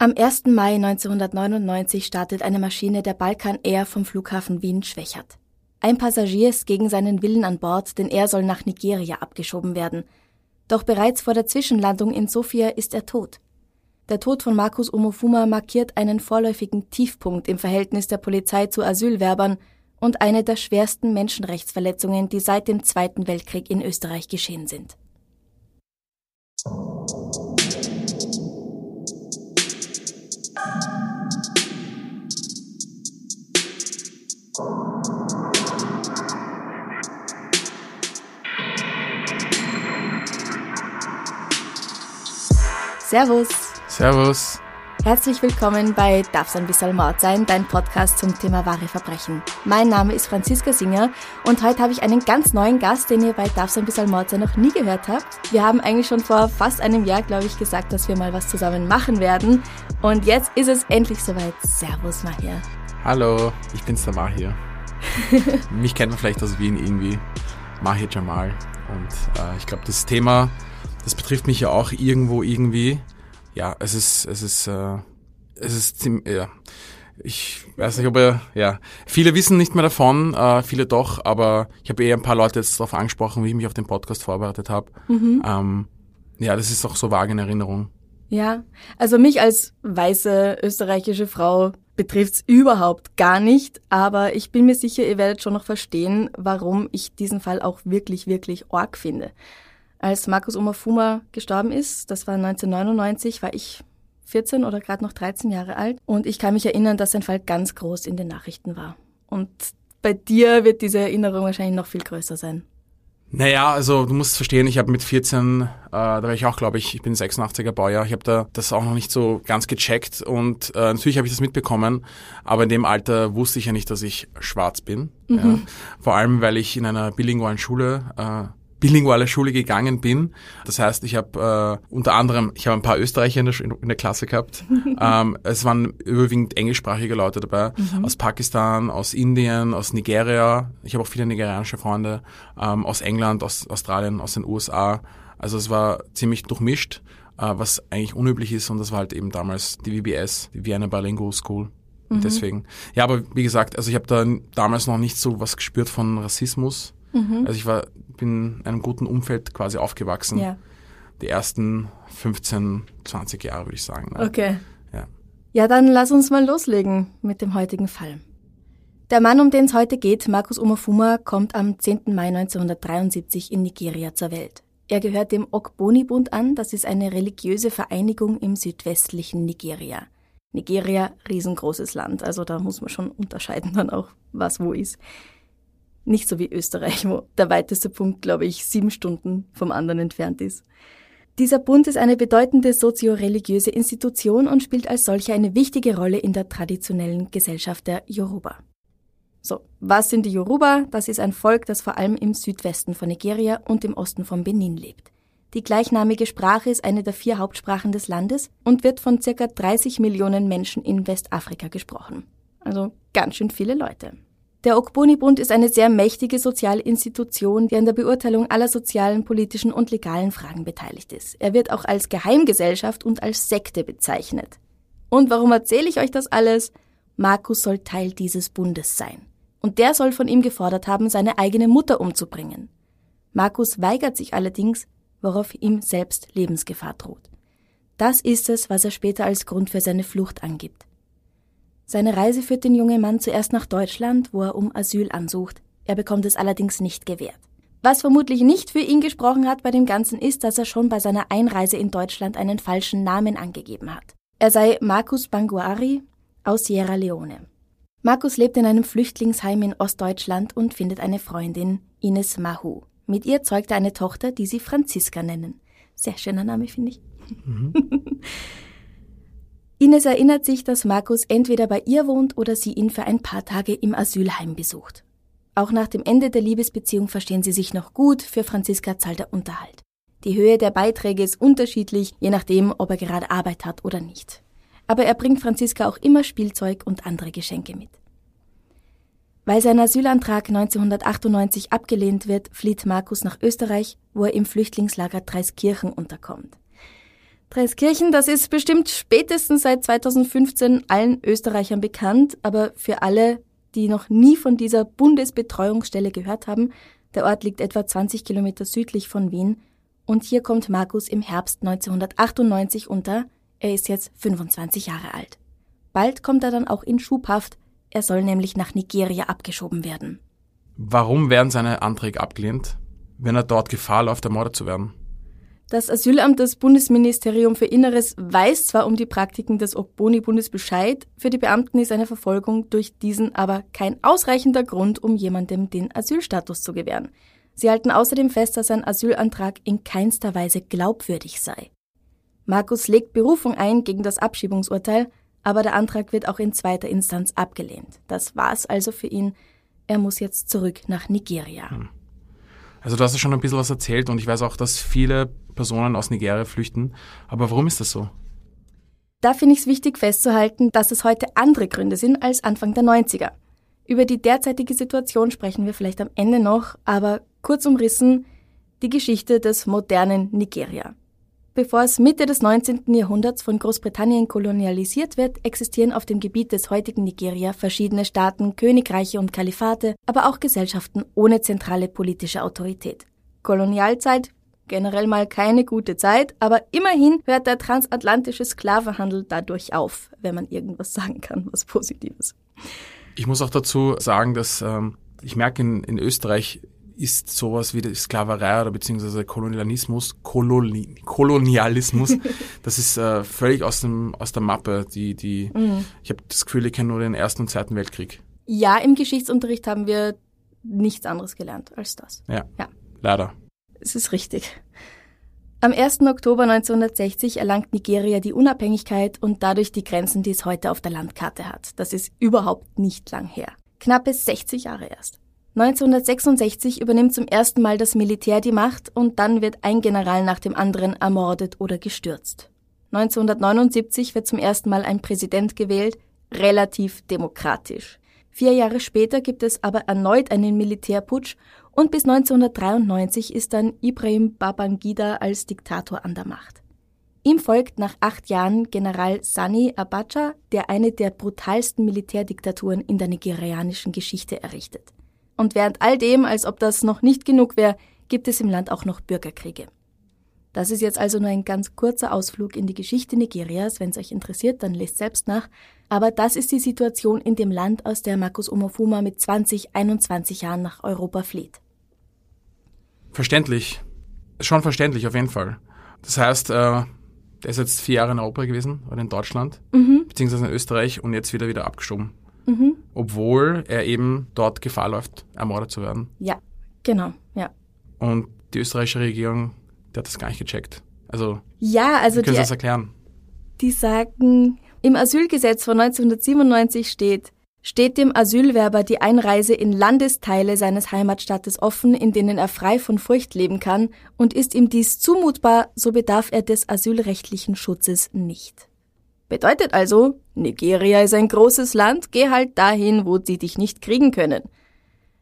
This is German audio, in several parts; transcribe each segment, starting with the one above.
Am 1. Mai 1999 startet eine Maschine der Balkan Air vom Flughafen Wien-Schwächert. Ein Passagier ist gegen seinen Willen an Bord, denn er soll nach Nigeria abgeschoben werden. Doch bereits vor der Zwischenlandung in Sofia ist er tot. Der Tod von Markus Omofuma markiert einen vorläufigen Tiefpunkt im Verhältnis der Polizei zu Asylwerbern und eine der schwersten Menschenrechtsverletzungen, die seit dem Zweiten Weltkrieg in Österreich geschehen sind. Servus. Servus. Herzlich willkommen bei Darf's ein bisschen Mord sein, dein Podcast zum Thema wahre Verbrechen. Mein Name ist Franziska Singer und heute habe ich einen ganz neuen Gast, den ihr bei Darf's ein bisschen Mord sein noch nie gehört habt. Wir haben eigentlich schon vor fast einem Jahr, glaube ich, gesagt, dass wir mal was zusammen machen werden. Und jetzt ist es endlich soweit. Servus, Mahir. Hallo, ich bin's der Mahir. Mich kennt man vielleicht aus Wien irgendwie. Mahir Jamal. Und äh, ich glaube, das Thema das betrifft mich ja auch irgendwo irgendwie. Ja, es ist, es ist, äh, es ist ziemlich, ja. Ich weiß nicht, ob er, ja, viele wissen nicht mehr davon, äh, viele doch, aber ich habe eh ein paar Leute jetzt darauf angesprochen, wie ich mich auf den Podcast vorbereitet habe. Mhm. Ähm, ja, das ist auch so vage in Erinnerung. Ja, also mich als weiße österreichische Frau betrifft's überhaupt gar nicht, aber ich bin mir sicher, ihr werdet schon noch verstehen, warum ich diesen Fall auch wirklich, wirklich arg finde. Als Markus Omafuma gestorben ist, das war 1999, war ich 14 oder gerade noch 13 Jahre alt. Und ich kann mich erinnern, dass sein Fall ganz groß in den Nachrichten war. Und bei dir wird diese Erinnerung wahrscheinlich noch viel größer sein. Naja, also du musst verstehen, ich habe mit 14, äh, da war ich auch, glaube ich, ich bin 86er Baujahr, ich habe da das auch noch nicht so ganz gecheckt und äh, natürlich habe ich das mitbekommen, aber in dem Alter wusste ich ja nicht, dass ich schwarz bin. Mhm. Ja. Vor allem, weil ich in einer bilingualen Schule äh, bilinguale Schule gegangen bin. Das heißt, ich habe äh, unter anderem, ich habe ein paar Österreicher in der, in der Klasse gehabt. ähm, es waren überwiegend englischsprachige Leute dabei, mhm. aus Pakistan, aus Indien, aus Nigeria. Ich habe auch viele nigerianische Freunde, ähm, aus England, aus Australien, aus den USA. Also es war ziemlich durchmischt, äh, was eigentlich unüblich ist und das war halt eben damals die VBS, die Vienna Bilingual School. Mhm. Deswegen. Ja, aber wie gesagt, also ich habe da damals noch nicht so was gespürt von Rassismus. Mhm. Also ich war, bin in einem guten Umfeld quasi aufgewachsen. Ja. Die ersten 15, 20 Jahre, würde ich sagen. Ne? Okay. Ja. ja, dann lass uns mal loslegen mit dem heutigen Fall. Der Mann, um den es heute geht, Markus Omofuma, kommt am 10. Mai 1973 in Nigeria zur Welt. Er gehört dem Ogboni-Bund an, das ist eine religiöse Vereinigung im südwestlichen Nigeria. Nigeria, riesengroßes Land, also da muss man schon unterscheiden dann auch, was wo ist. Nicht so wie Österreich, wo der weiteste Punkt, glaube ich, sieben Stunden vom anderen entfernt ist. Dieser Bund ist eine bedeutende sozio-religiöse Institution und spielt als solche eine wichtige Rolle in der traditionellen Gesellschaft der Yoruba. So, was sind die Yoruba? Das ist ein Volk, das vor allem im Südwesten von Nigeria und im Osten von Benin lebt. Die gleichnamige Sprache ist eine der vier Hauptsprachen des Landes und wird von circa 30 Millionen Menschen in Westafrika gesprochen. Also ganz schön viele Leute. Der Ogboni-Bund ist eine sehr mächtige soziale Institution, die an der Beurteilung aller sozialen, politischen und legalen Fragen beteiligt ist. Er wird auch als Geheimgesellschaft und als Sekte bezeichnet. Und warum erzähle ich euch das alles? Markus soll Teil dieses Bundes sein. Und der soll von ihm gefordert haben, seine eigene Mutter umzubringen. Markus weigert sich allerdings, worauf ihm selbst Lebensgefahr droht. Das ist es, was er später als Grund für seine Flucht angibt. Seine Reise führt den jungen Mann zuerst nach Deutschland, wo er um Asyl ansucht. Er bekommt es allerdings nicht gewährt. Was vermutlich nicht für ihn gesprochen hat bei dem Ganzen ist, dass er schon bei seiner Einreise in Deutschland einen falschen Namen angegeben hat. Er sei Markus Banguari aus Sierra Leone. Markus lebt in einem Flüchtlingsheim in Ostdeutschland und findet eine Freundin, Ines Mahu. Mit ihr zeugt er eine Tochter, die sie Franziska nennen. Sehr schöner Name, finde ich. Mhm. Ines erinnert sich, dass Markus entweder bei ihr wohnt oder sie ihn für ein paar Tage im Asylheim besucht. Auch nach dem Ende der Liebesbeziehung verstehen sie sich noch gut, für Franziska zahlt er Unterhalt. Die Höhe der Beiträge ist unterschiedlich, je nachdem, ob er gerade Arbeit hat oder nicht. Aber er bringt Franziska auch immer Spielzeug und andere Geschenke mit. Weil sein Asylantrag 1998 abgelehnt wird, flieht Markus nach Österreich, wo er im Flüchtlingslager Dreiskirchen unterkommt. Dreiskirchen, das ist bestimmt spätestens seit 2015 allen Österreichern bekannt, aber für alle, die noch nie von dieser Bundesbetreuungsstelle gehört haben, der Ort liegt etwa 20 Kilometer südlich von Wien und hier kommt Markus im Herbst 1998 unter. Er ist jetzt 25 Jahre alt. Bald kommt er dann auch in Schubhaft, er soll nämlich nach Nigeria abgeschoben werden. Warum werden seine Anträge abgelehnt, wenn er dort Gefahr läuft, ermordet zu werden? Das Asylamt des Bundesministerium für Inneres weiß zwar um die Praktiken des Ogboni-Bundes Bescheid, für die Beamten ist eine Verfolgung durch diesen aber kein ausreichender Grund, um jemandem den Asylstatus zu gewähren. Sie halten außerdem fest, dass ein Asylantrag in keinster Weise glaubwürdig sei. Markus legt Berufung ein gegen das Abschiebungsurteil, aber der Antrag wird auch in zweiter Instanz abgelehnt. Das war's also für ihn. Er muss jetzt zurück nach Nigeria. Hm. Also du hast ja schon ein bisschen was erzählt und ich weiß auch, dass viele Personen aus Nigeria flüchten. Aber warum ist das so? Da finde ich es wichtig festzuhalten, dass es heute andere Gründe sind als Anfang der 90er. Über die derzeitige Situation sprechen wir vielleicht am Ende noch, aber kurz umrissen die Geschichte des modernen Nigeria. Bevor es Mitte des 19. Jahrhunderts von Großbritannien kolonialisiert wird, existieren auf dem Gebiet des heutigen Nigeria verschiedene Staaten, Königreiche und Kalifate, aber auch Gesellschaften ohne zentrale politische Autorität. Kolonialzeit generell mal keine gute Zeit, aber immerhin hört der transatlantische Sklavenhandel dadurch auf, wenn man irgendwas sagen kann, was Positives. Ich muss auch dazu sagen, dass ähm, ich merke in, in Österreich ist sowas wie die Sklaverei oder beziehungsweise Kolonialismus, Koloni Kolonialismus, das ist äh, völlig aus, dem, aus der Mappe. Die, die, mhm. Ich habe das Gefühl, ich kenne nur den Ersten und Zweiten Weltkrieg. Ja, im Geschichtsunterricht haben wir nichts anderes gelernt als das. Ja, ja. leider. Es ist richtig. Am 1. Oktober 1960 erlangt Nigeria die Unabhängigkeit und dadurch die Grenzen, die es heute auf der Landkarte hat. Das ist überhaupt nicht lang her. Knappe 60 Jahre erst. 1966 übernimmt zum ersten Mal das Militär die Macht und dann wird ein General nach dem anderen ermordet oder gestürzt. 1979 wird zum ersten Mal ein Präsident gewählt, relativ demokratisch. Vier Jahre später gibt es aber erneut einen Militärputsch und bis 1993 ist dann Ibrahim Babangida als Diktator an der Macht. Ihm folgt nach acht Jahren General Sani Abacha, der eine der brutalsten Militärdiktaturen in der nigerianischen Geschichte errichtet. Und während all dem, als ob das noch nicht genug wäre, gibt es im Land auch noch Bürgerkriege. Das ist jetzt also nur ein ganz kurzer Ausflug in die Geschichte Nigerias. Wenn es euch interessiert, dann lest selbst nach. Aber das ist die Situation in dem Land, aus der Markus Omofuma mit 20, 21 Jahren nach Europa flieht. Verständlich. Schon verständlich, auf jeden Fall. Das heißt, äh, der ist jetzt vier Jahre in Europa gewesen, oder in Deutschland, mhm. beziehungsweise in Österreich und jetzt wieder wieder abgeschoben mhm. obwohl er eben dort Gefahr läuft, ermordet zu werden. Ja, genau, ja. Und die österreichische Regierung, die hat das gar nicht gecheckt. Also, ja, also können Sie das erklären? Die sagen, im Asylgesetz von 1997 steht, steht dem Asylwerber die Einreise in Landesteile seines Heimatstaates offen, in denen er frei von Furcht leben kann, und ist ihm dies zumutbar, so bedarf er des asylrechtlichen Schutzes nicht. Bedeutet also, Nigeria ist ein großes Land, geh halt dahin, wo sie dich nicht kriegen können.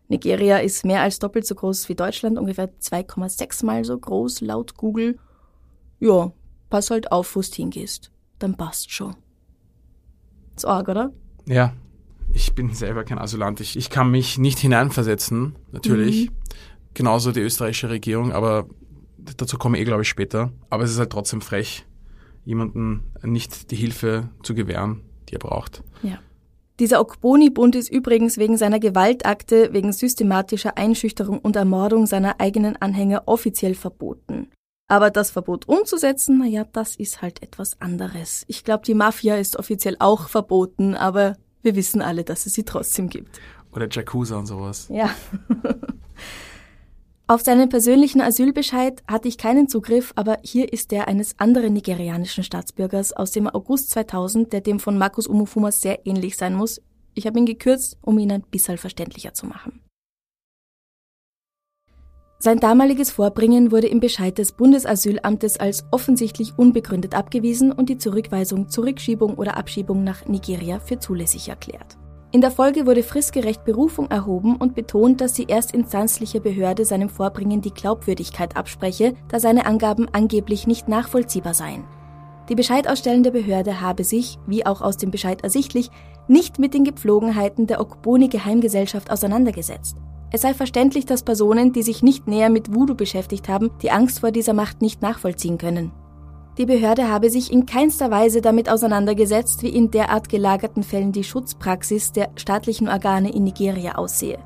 Nigeria ist mehr als doppelt so groß wie Deutschland, ungefähr 2,6 mal so groß laut Google. Ja, pass halt auf, wo du hingehst. Dann passt schon. Ist arg, oder? Ja, ich bin selber kein Asylant. Ich, ich kann mich nicht hineinversetzen, natürlich. Mhm. Genauso die österreichische Regierung, aber dazu komme ich eh, glaube ich, später. Aber es ist halt trotzdem frech, jemanden nicht die Hilfe zu gewähren, die er braucht. Ja. Dieser Okboni-Bund ist übrigens wegen seiner Gewaltakte, wegen systematischer Einschüchterung und Ermordung seiner eigenen Anhänger offiziell verboten. Aber das Verbot umzusetzen, naja, das ist halt etwas anderes. Ich glaube, die Mafia ist offiziell auch verboten, aber wir wissen alle, dass es sie trotzdem gibt. Oder Jacuzza und sowas. Ja. Auf seinen persönlichen Asylbescheid hatte ich keinen Zugriff, aber hier ist der eines anderen nigerianischen Staatsbürgers aus dem August 2000, der dem von Markus Umufuma sehr ähnlich sein muss. Ich habe ihn gekürzt, um ihn ein bisschen verständlicher zu machen. Sein damaliges Vorbringen wurde im Bescheid des Bundesasylamtes als offensichtlich unbegründet abgewiesen und die Zurückweisung, Zurückschiebung oder Abschiebung nach Nigeria für zulässig erklärt. In der Folge wurde fristgerecht Berufung erhoben und betont, dass die erstinstanzliche Behörde seinem Vorbringen die Glaubwürdigkeit abspreche, da seine Angaben angeblich nicht nachvollziehbar seien. Die bescheidausstellende Behörde habe sich, wie auch aus dem Bescheid ersichtlich, nicht mit den Gepflogenheiten der Okboni-Geheimgesellschaft auseinandergesetzt. Es sei verständlich, dass Personen, die sich nicht näher mit Voodoo beschäftigt haben, die Angst vor dieser Macht nicht nachvollziehen können. Die Behörde habe sich in keinster Weise damit auseinandergesetzt, wie in derart gelagerten Fällen die Schutzpraxis der staatlichen Organe in Nigeria aussehe.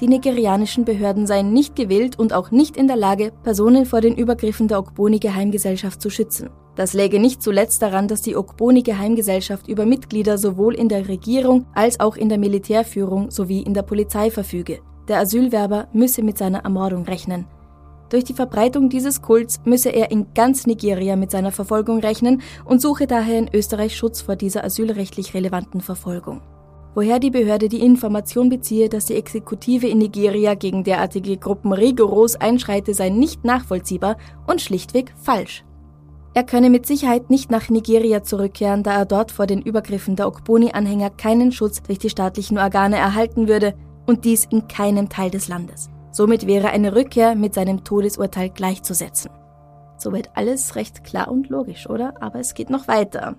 Die nigerianischen Behörden seien nicht gewillt und auch nicht in der Lage, Personen vor den Übergriffen der Ogboni-Geheimgesellschaft zu schützen. Das läge nicht zuletzt daran, dass die Ogboni-Geheimgesellschaft über Mitglieder sowohl in der Regierung als auch in der Militärführung sowie in der Polizei verfüge. Der Asylwerber müsse mit seiner Ermordung rechnen. Durch die Verbreitung dieses Kults müsse er in ganz Nigeria mit seiner Verfolgung rechnen und suche daher in Österreich Schutz vor dieser asylrechtlich relevanten Verfolgung. Woher die Behörde die Information beziehe, dass die Exekutive in Nigeria gegen derartige Gruppen rigoros einschreite, sei nicht nachvollziehbar und schlichtweg falsch. Er könne mit Sicherheit nicht nach Nigeria zurückkehren, da er dort vor den Übergriffen der Okboni-Anhänger keinen Schutz durch die staatlichen Organe erhalten würde und dies in keinem Teil des Landes. Somit wäre eine Rückkehr mit seinem Todesurteil gleichzusetzen. Soweit alles recht klar und logisch, oder? Aber es geht noch weiter.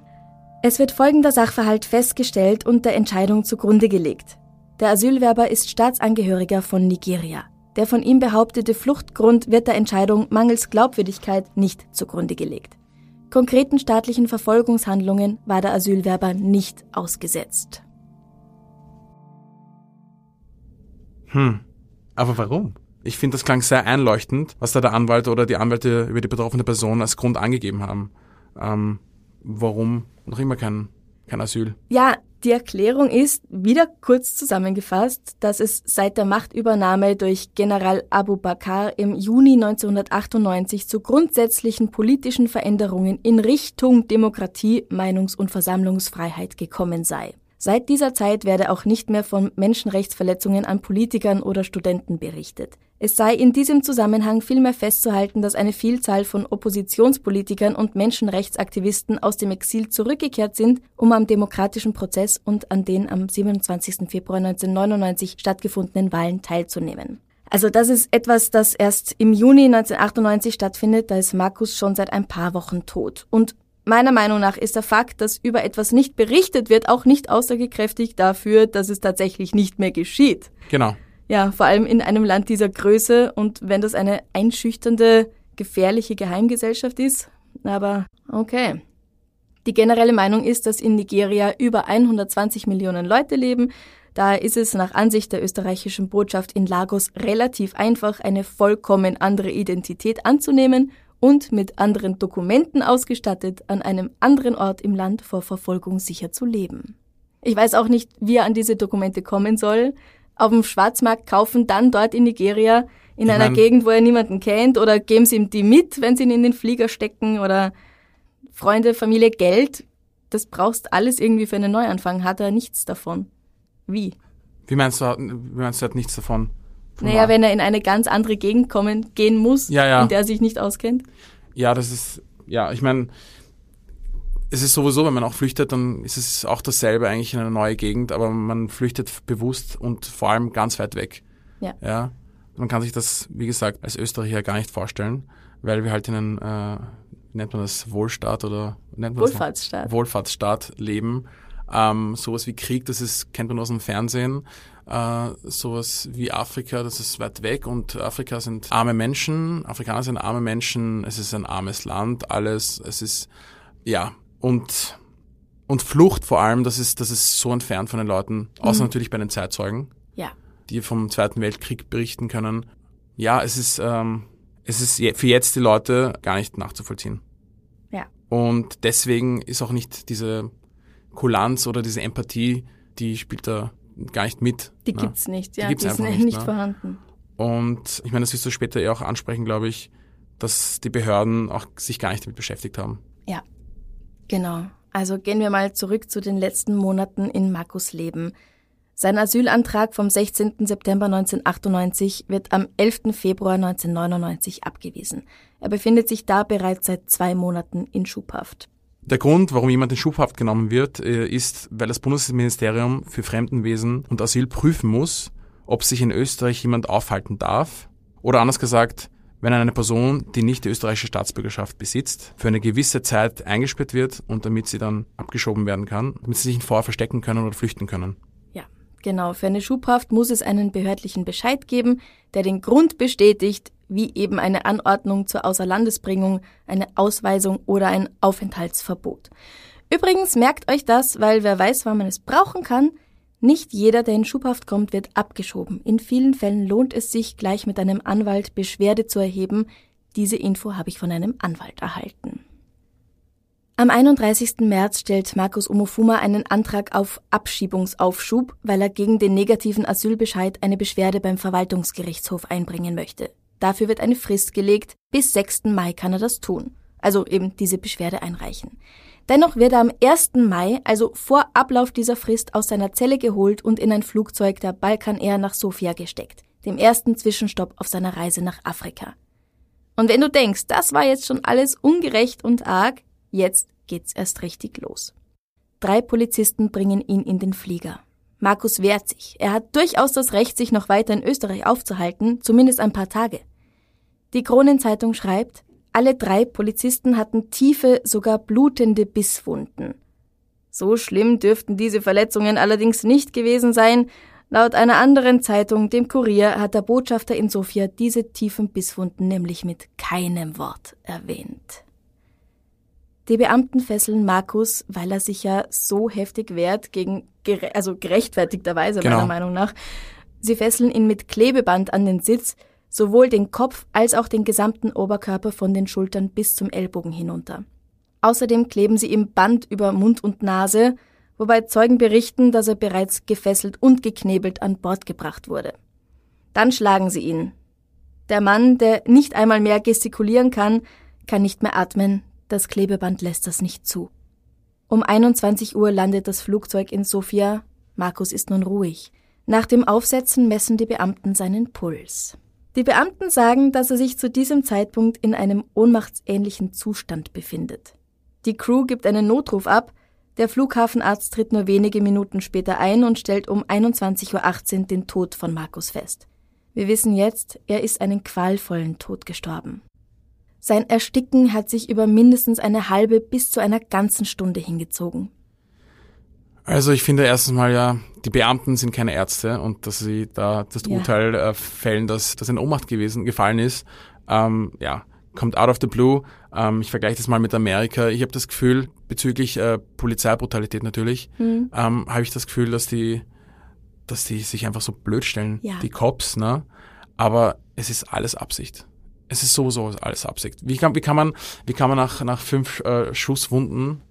Es wird folgender Sachverhalt festgestellt und der Entscheidung zugrunde gelegt. Der Asylwerber ist Staatsangehöriger von Nigeria. Der von ihm behauptete Fluchtgrund wird der Entscheidung mangels Glaubwürdigkeit nicht zugrunde gelegt. Konkreten staatlichen Verfolgungshandlungen war der Asylwerber nicht ausgesetzt. Hm. Aber warum? Ich finde, das klang sehr einleuchtend, was da der Anwalt oder die Anwälte über die betroffene Person als Grund angegeben haben. Ähm, warum noch immer kein, kein Asyl? Ja, die Erklärung ist, wieder kurz zusammengefasst, dass es seit der Machtübernahme durch General Abu Bakr im Juni 1998 zu grundsätzlichen politischen Veränderungen in Richtung Demokratie, Meinungs- und Versammlungsfreiheit gekommen sei. Seit dieser Zeit werde auch nicht mehr von Menschenrechtsverletzungen an Politikern oder Studenten berichtet. Es sei in diesem Zusammenhang vielmehr festzuhalten, dass eine Vielzahl von Oppositionspolitikern und Menschenrechtsaktivisten aus dem Exil zurückgekehrt sind, um am demokratischen Prozess und an den am 27. Februar 1999 stattgefundenen Wahlen teilzunehmen. Also das ist etwas, das erst im Juni 1998 stattfindet, da ist Markus schon seit ein paar Wochen tot. Und Meiner Meinung nach ist der Fakt, dass über etwas nicht berichtet wird, auch nicht aussagekräftig dafür, dass es tatsächlich nicht mehr geschieht. Genau. Ja, vor allem in einem Land dieser Größe und wenn das eine einschüchternde, gefährliche Geheimgesellschaft ist. Aber okay. Die generelle Meinung ist, dass in Nigeria über 120 Millionen Leute leben. Daher ist es nach Ansicht der österreichischen Botschaft in Lagos relativ einfach, eine vollkommen andere Identität anzunehmen und mit anderen Dokumenten ausgestattet an einem anderen Ort im Land vor Verfolgung sicher zu leben. Ich weiß auch nicht, wie er an diese Dokumente kommen soll. Auf dem Schwarzmarkt kaufen, dann dort in Nigeria, in ich einer Gegend, wo er niemanden kennt, oder geben sie ihm die mit, wenn sie ihn in den Flieger stecken, oder Freunde, Familie, Geld. Das brauchst alles irgendwie für einen Neuanfang, hat er nichts davon. Wie? Wie meinst du, wie meinst du, er hat nichts davon? Naja, wenn er in eine ganz andere Gegend kommen, gehen muss, ja, ja. in der er sich nicht auskennt. Ja, das ist, ja, ich meine, es ist sowieso, wenn man auch flüchtet, dann ist es auch dasselbe eigentlich in eine neue Gegend, aber man flüchtet bewusst und vor allem ganz weit weg. Ja. ja. Man kann sich das, wie gesagt, als Österreicher gar nicht vorstellen, weil wir halt in einem, äh, nennt man das Wohlstaat oder nennt man Wohlfahrtsstaat. Das Wohlfahrtsstaat leben. Ähm, sowas wie Krieg, das ist, kennt man aus dem Fernsehen äh, sowas wie Afrika, das ist weit weg und Afrika sind arme Menschen, Afrikaner sind arme Menschen, es ist ein armes Land, alles, es ist, ja, und, und Flucht vor allem, das ist, das ist so entfernt von den Leuten, außer mhm. natürlich bei den Zeitzeugen, ja. die vom Zweiten Weltkrieg berichten können. Ja, es ist, ähm, es ist für jetzt die Leute gar nicht nachzuvollziehen. Ja. Und deswegen ist auch nicht diese Kulanz oder diese Empathie, die spielt da gar nicht mit. Die ne? gibt's nicht, ja, die, gibt's die sind nicht, nicht ne? vorhanden. Und ich meine, das wirst du später eh auch ansprechen, glaube ich, dass die Behörden auch sich gar nicht damit beschäftigt haben. Ja, genau. Also gehen wir mal zurück zu den letzten Monaten in Markus Leben. Sein Asylantrag vom 16. September 1998 wird am 11. Februar 1999 abgewiesen. Er befindet sich da bereits seit zwei Monaten in Schubhaft. Der Grund, warum jemand in Schubhaft genommen wird, äh, ist, weil das Bundesministerium für Fremdenwesen und Asyl prüfen muss, ob sich in Österreich jemand aufhalten darf. Oder anders gesagt, wenn eine Person, die nicht die österreichische Staatsbürgerschaft besitzt, für eine gewisse Zeit eingesperrt wird und damit sie dann abgeschoben werden kann, damit sie sich vorher verstecken können oder flüchten können. Genau, für eine Schubhaft muss es einen behördlichen Bescheid geben, der den Grund bestätigt, wie eben eine Anordnung zur Außerlandesbringung, eine Ausweisung oder ein Aufenthaltsverbot. Übrigens merkt euch das, weil wer weiß, wann man es brauchen kann, nicht jeder, der in Schubhaft kommt, wird abgeschoben. In vielen Fällen lohnt es sich, gleich mit einem Anwalt Beschwerde zu erheben. Diese Info habe ich von einem Anwalt erhalten. Am 31. März stellt Markus Omofuma einen Antrag auf Abschiebungsaufschub, weil er gegen den negativen Asylbescheid eine Beschwerde beim Verwaltungsgerichtshof einbringen möchte. Dafür wird eine Frist gelegt. Bis 6. Mai kann er das tun. Also eben diese Beschwerde einreichen. Dennoch wird er am 1. Mai, also vor Ablauf dieser Frist, aus seiner Zelle geholt und in ein Flugzeug der Balkan Air nach Sofia gesteckt, dem ersten Zwischenstopp auf seiner Reise nach Afrika. Und wenn du denkst, das war jetzt schon alles ungerecht und arg, Jetzt geht's erst richtig los. Drei Polizisten bringen ihn in den Flieger. Markus wehrt sich. Er hat durchaus das Recht, sich noch weiter in Österreich aufzuhalten, zumindest ein paar Tage. Die Kronenzeitung schreibt, alle drei Polizisten hatten tiefe, sogar blutende Bisswunden. So schlimm dürften diese Verletzungen allerdings nicht gewesen sein. Laut einer anderen Zeitung, dem Kurier, hat der Botschafter in Sofia diese tiefen Bisswunden nämlich mit keinem Wort erwähnt. Die Beamten fesseln Markus, weil er sich ja so heftig wehrt, gegen, also gerechtfertigterweise genau. meiner Meinung nach. Sie fesseln ihn mit Klebeband an den Sitz, sowohl den Kopf als auch den gesamten Oberkörper von den Schultern bis zum Ellbogen hinunter. Außerdem kleben sie ihm Band über Mund und Nase, wobei Zeugen berichten, dass er bereits gefesselt und geknebelt an Bord gebracht wurde. Dann schlagen sie ihn. Der Mann, der nicht einmal mehr gestikulieren kann, kann nicht mehr atmen, das Klebeband lässt das nicht zu. Um 21 Uhr landet das Flugzeug in Sofia. Markus ist nun ruhig. Nach dem Aufsetzen messen die Beamten seinen Puls. Die Beamten sagen, dass er sich zu diesem Zeitpunkt in einem ohnmachtsähnlichen Zustand befindet. Die Crew gibt einen Notruf ab, der Flughafenarzt tritt nur wenige Minuten später ein und stellt um 21.18 Uhr den Tod von Markus fest. Wir wissen jetzt, er ist einen qualvollen Tod gestorben. Sein Ersticken hat sich über mindestens eine halbe bis zu einer ganzen Stunde hingezogen. Also ich finde erstens mal ja, die Beamten sind keine Ärzte und dass sie da das ja. Urteil äh, fällen, dass das in Ohnmacht gewesen gefallen ist, ähm, ja, kommt out of the blue. Ähm, ich vergleiche das mal mit Amerika. Ich habe das Gefühl, bezüglich äh, Polizeibrutalität natürlich, mhm. ähm, habe ich das Gefühl, dass die, dass die sich einfach so blöd stellen, ja. die Cops, ne? Aber es ist alles Absicht es ist sowieso alles Absicht. Wie kann, wie kann man, wie kann man nach, nach fünf äh, Schusswunden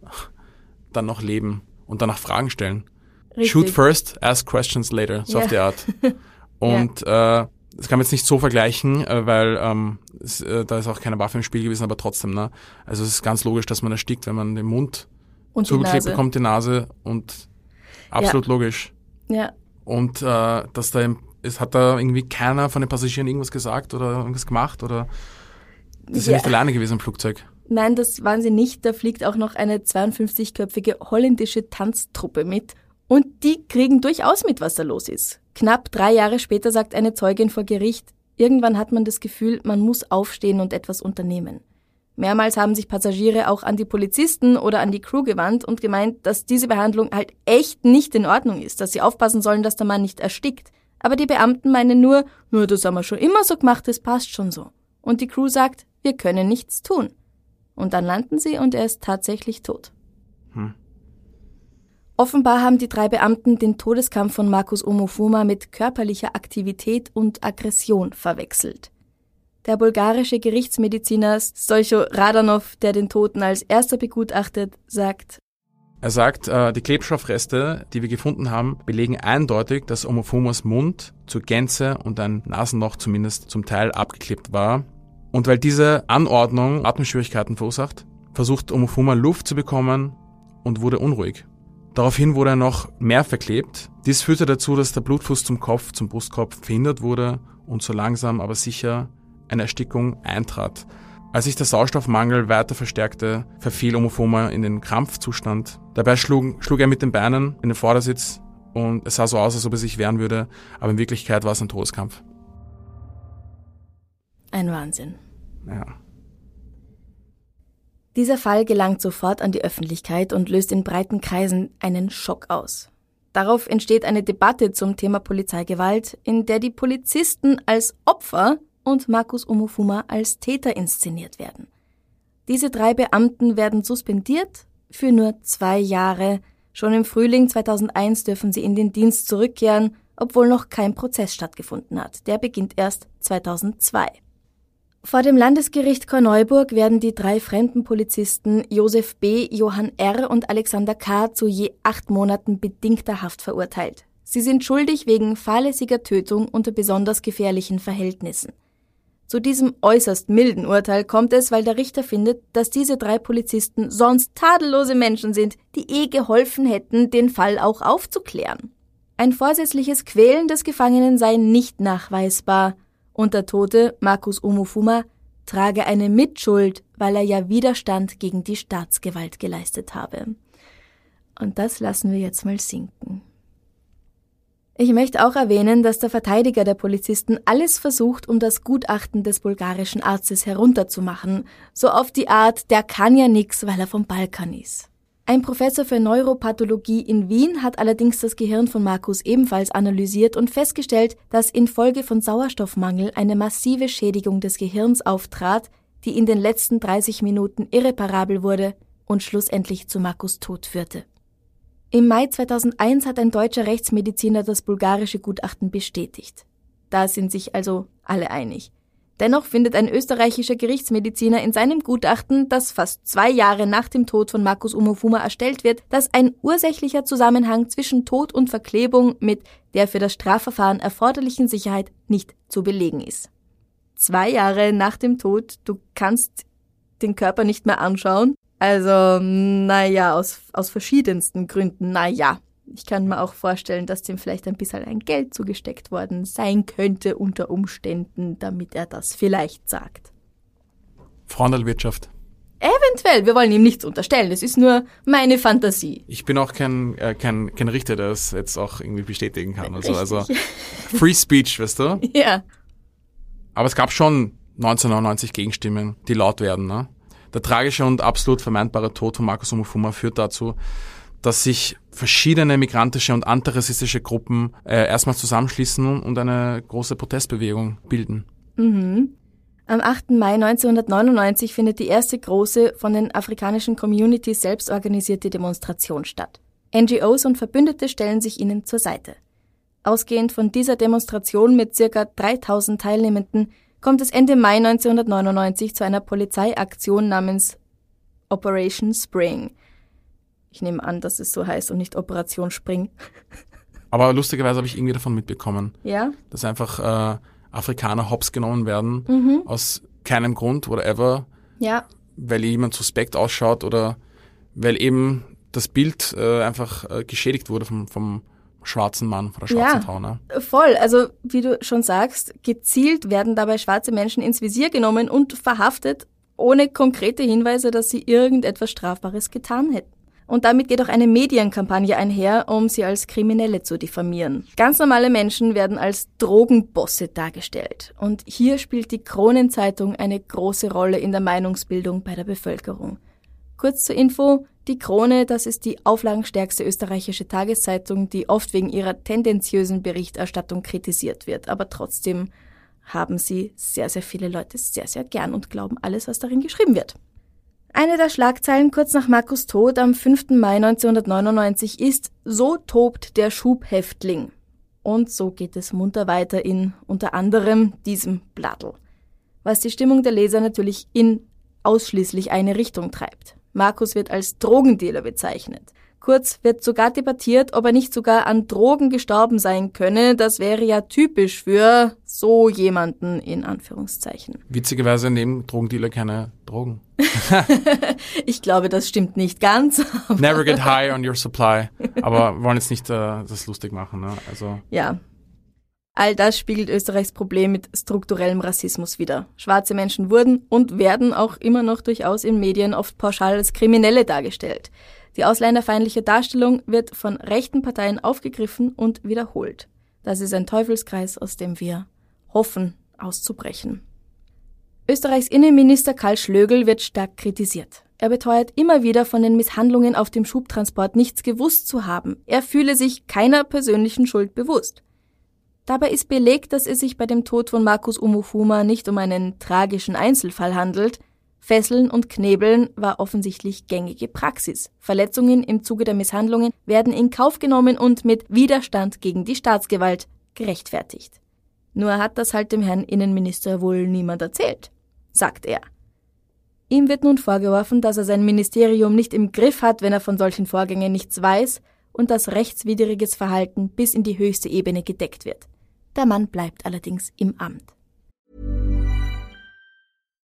dann noch leben und danach Fragen stellen? Richtig. Shoot first, ask questions later, so ja. auf die Art. Und ja. äh, das kann man jetzt nicht so vergleichen, äh, weil ähm, es, äh, da ist auch keine Waffe im Spiel gewesen, aber trotzdem, ne? Also es ist ganz logisch, dass man erstickt, wenn man den Mund und zugeklebt bekommt, die Nase und absolut ja. logisch. Ja. Und äh, dass da im es hat da irgendwie keiner von den Passagieren irgendwas gesagt oder irgendwas gemacht oder das ist ja, nicht alleine gewesen im Flugzeug. Nein, das waren sie nicht. Da fliegt auch noch eine 52-köpfige holländische Tanztruppe mit. Und die kriegen durchaus mit, was da los ist. Knapp drei Jahre später sagt eine Zeugin vor Gericht, irgendwann hat man das Gefühl, man muss aufstehen und etwas unternehmen. Mehrmals haben sich Passagiere auch an die Polizisten oder an die Crew gewandt und gemeint, dass diese Behandlung halt echt nicht in Ordnung ist, dass sie aufpassen sollen, dass der Mann nicht erstickt. Aber die Beamten meinen nur, nur das haben wir schon immer so gemacht, das passt schon so. Und die Crew sagt, wir können nichts tun. Und dann landen sie und er ist tatsächlich tot. Hm. Offenbar haben die drei Beamten den Todeskampf von Markus Omofuma mit körperlicher Aktivität und Aggression verwechselt. Der bulgarische Gerichtsmediziner Stoicho Radanov, der den Toten als erster begutachtet, sagt, Er sagt, äh, die Klebstoffreste, die wir gefunden haben, belegen eindeutig, dass Omofumas Mund zur Gänze und ein Nasenloch zumindest zum Teil abgeklebt war. Und weil diese Anordnung Atemschwierigkeiten verursacht, versucht Omofuma Luft zu bekommen und wurde unruhig. Daraufhin wurde er noch mehr verklebt. Dies führte dazu, dass der Blutfluss zum Kopf, zum Brustkopf verhindert wurde und so langsam aber sicher eine Erstickung eintrat. Als sich der Sauerstoffmangel weiter verstärkte, verfiel Omofoma in den Krampfzustand. Dabei schlug, schlug er mit den Beinen in den Vordersitz und es sah so aus, als ob er sich wehren würde, aber in Wirklichkeit war es ein Todeskampf. Ein Wahnsinn. Ja. Dieser Fall gelangt sofort an die Öffentlichkeit und löst in breiten Kreisen einen Schock aus. Darauf entsteht eine Debatte zum Thema Polizeigewalt, in der die Polizisten als Opfer und Markus Omofuma als Täter inszeniert werden. Diese drei Beamten werden suspendiert für nur zwei Jahre. Schon im Frühling 2001 dürfen sie in den Dienst zurückkehren, obwohl noch kein Prozess stattgefunden hat. Der beginnt erst 2002. Vor dem Landesgericht Korneuburg werden die drei fremden Polizisten Josef B., Johann R. und Alexander K. zu je acht Monaten bedingter Haft verurteilt. Sie sind schuldig wegen fahrlässiger Tötung unter besonders gefährlichen Verhältnissen. Zu diesem äußerst milden Urteil kommt es, weil der Richter findet, dass diese drei Polizisten sonst tadellose Menschen sind, die eh geholfen hätten, den Fall auch aufzuklären. Ein vorsätzliches Quälen des Gefangenen sei nicht nachweisbar und der Tote, Markus Omofuma, trage eine Mitschuld, weil er ja Widerstand gegen die Staatsgewalt geleistet habe. Und das lassen wir jetzt mal sinken. Ich möchte auch erwähnen, dass der Verteidiger der Polizisten alles versucht, um das Gutachten des bulgarischen Arztes herunterzumachen, so auf die Art, der kann ja nix, weil er vom Balkan ist. Ein Professor für Neuropathologie in Wien hat allerdings das Gehirn von Markus ebenfalls analysiert und festgestellt, dass infolge von Sauerstoffmangel eine massive Schädigung des Gehirns auftrat, die in den letzten 30 Minuten irreparabel wurde und schlussendlich zu Markus Tod führte. Im Mai 2001 hat ein deutscher Rechtsmediziner das bulgarische Gutachten bestätigt. Da sind sich also alle einig. Dennoch findet ein österreichischer Gerichtsmediziner in seinem Gutachten, das fast zwei Jahre nach dem Tod von Markus Umofuma erstellt wird, dass ein ursächlicher Zusammenhang zwischen Tod und Verklebung mit der für das Strafverfahren erforderlichen Sicherheit nicht zu belegen ist. Zwei Jahre nach dem Tod, du kannst den Körper nicht mehr anschauen, also, naja, aus, aus verschiedensten Gründen, naja. Ich kann mir auch vorstellen, dass dem vielleicht ein bisschen ein Geld zugesteckt worden sein könnte unter Umständen, damit er das vielleicht sagt. Freundelwirtschaft. Eventuell, wir wollen ihm nichts unterstellen, es ist nur meine Fantasie. Ich bin auch kein, äh, kein, kein Richter, der es jetzt auch irgendwie bestätigen kann. Also, also Free Speech, weißt du? Ja. Aber es gab schon 1999 Gegenstimmen, die laut werden, ne? Der tragische und absolut vermeintbare Tod von Markus Omofuma führt dazu, dass sich verschiedene migrantische und antirassistische Gruppen äh, erstmal zusammenschließen und eine große Protestbewegung bilden. Mhm. Am 8. Mai 1999 findet die erste große von den afrikanischen Communities selbst organisierte Demonstration statt. NGOs und Verbündete stellen sich ihnen zur Seite. Ausgehend von dieser Demonstration mit circa 3000 Teilnehmenden kommt es Ende Mai 1999 zu einer Polizeiaktion namens Operation Spring. Ich nehme an, dass es so heißt und nicht Operation Spring. Aber lustigerweise habe ich irgendwie davon mitbekommen. Ja? Dass einfach äh, Afrikaner hops genommen werden, Mhm. aus keinem Grund, whatever, Ja. weil jemand suspekt ausschaut oder weil eben das Bild äh, einfach äh, geschädigt wurde vom, vom schwarzen Mann, von der schwarzen Ja. Frau. Ne? Voll, also wie du schon sagst, gezielt werden dabei schwarze Menschen ins Visier genommen und verhaftet, ohne konkrete Hinweise, dass sie irgendetwas Strafbares getan hätten. Und damit geht auch eine Medienkampagne einher, um sie als Kriminelle zu diffamieren. Ganz normale Menschen werden als Drogenbosse dargestellt. Und hier spielt die Kronenzeitung eine große Rolle in der Meinungsbildung bei der Bevölkerung. Kurz zur Info, die Krone, das ist die auflagenstärkste österreichische Tageszeitung, die oft wegen ihrer tendenziösen Berichterstattung kritisiert wird. Aber trotzdem haben sie sehr, sehr viele Leute sehr, sehr gern und glauben alles, was darin geschrieben wird. Eine der Schlagzeilen kurz nach Markus Tod am 5. Mai 1999 ist So tobt der Schubhäftling. Und so geht es munter weiter in unter anderem diesem Blattl. Was die Stimmung der Leser natürlich in ausschließlich eine Richtung treibt. Markus wird als Drogendealer bezeichnet. Kurz wird sogar debattiert, ob er nicht sogar an Drogen gestorben sein könne. Das wäre ja typisch für so jemanden in Anführungszeichen. Witzigerweise nehmen Drogendealer keine Drogen. ich glaube, das stimmt nicht ganz. Never get high on your supply. Aber wollen jetzt nicht äh, das lustig machen. Ne? Also ja, All das spiegelt Österreichs Problem mit strukturellem Rassismus wider. Schwarze Menschen wurden und werden auch immer noch durchaus in Medien oft pauschal als Kriminelle dargestellt. Die ausländerfeindliche Darstellung wird von rechten Parteien aufgegriffen und wiederholt. Das ist ein Teufelskreis, aus dem wir hoffen, auszubrechen. Österreichs Innenminister Karl Schlögel wird stark kritisiert. Er beteuert immer wieder von den Misshandlungen auf dem Schubtransport nichts gewusst zu haben. Er fühle sich keiner persönlichen Schuld bewusst. Dabei ist belegt, dass es sich bei dem Tod von Markus Umufuma nicht um einen tragischen Einzelfall handelt. Fesseln und Knebeln war offensichtlich gängige Praxis. Verletzungen im Zuge der Misshandlungen werden in Kauf genommen und mit Widerstand gegen die Staatsgewalt gerechtfertigt. Nur hat das halt dem Herrn Innenminister wohl niemand erzählt, sagt er. Ihm wird nun vorgeworfen, dass er sein Ministerium nicht im Griff hat, wenn er von solchen Vorgängen nichts weiß und dass rechtswidriges Verhalten bis in die höchste Ebene gedeckt wird. Der Mann bleibt allerdings im Amt.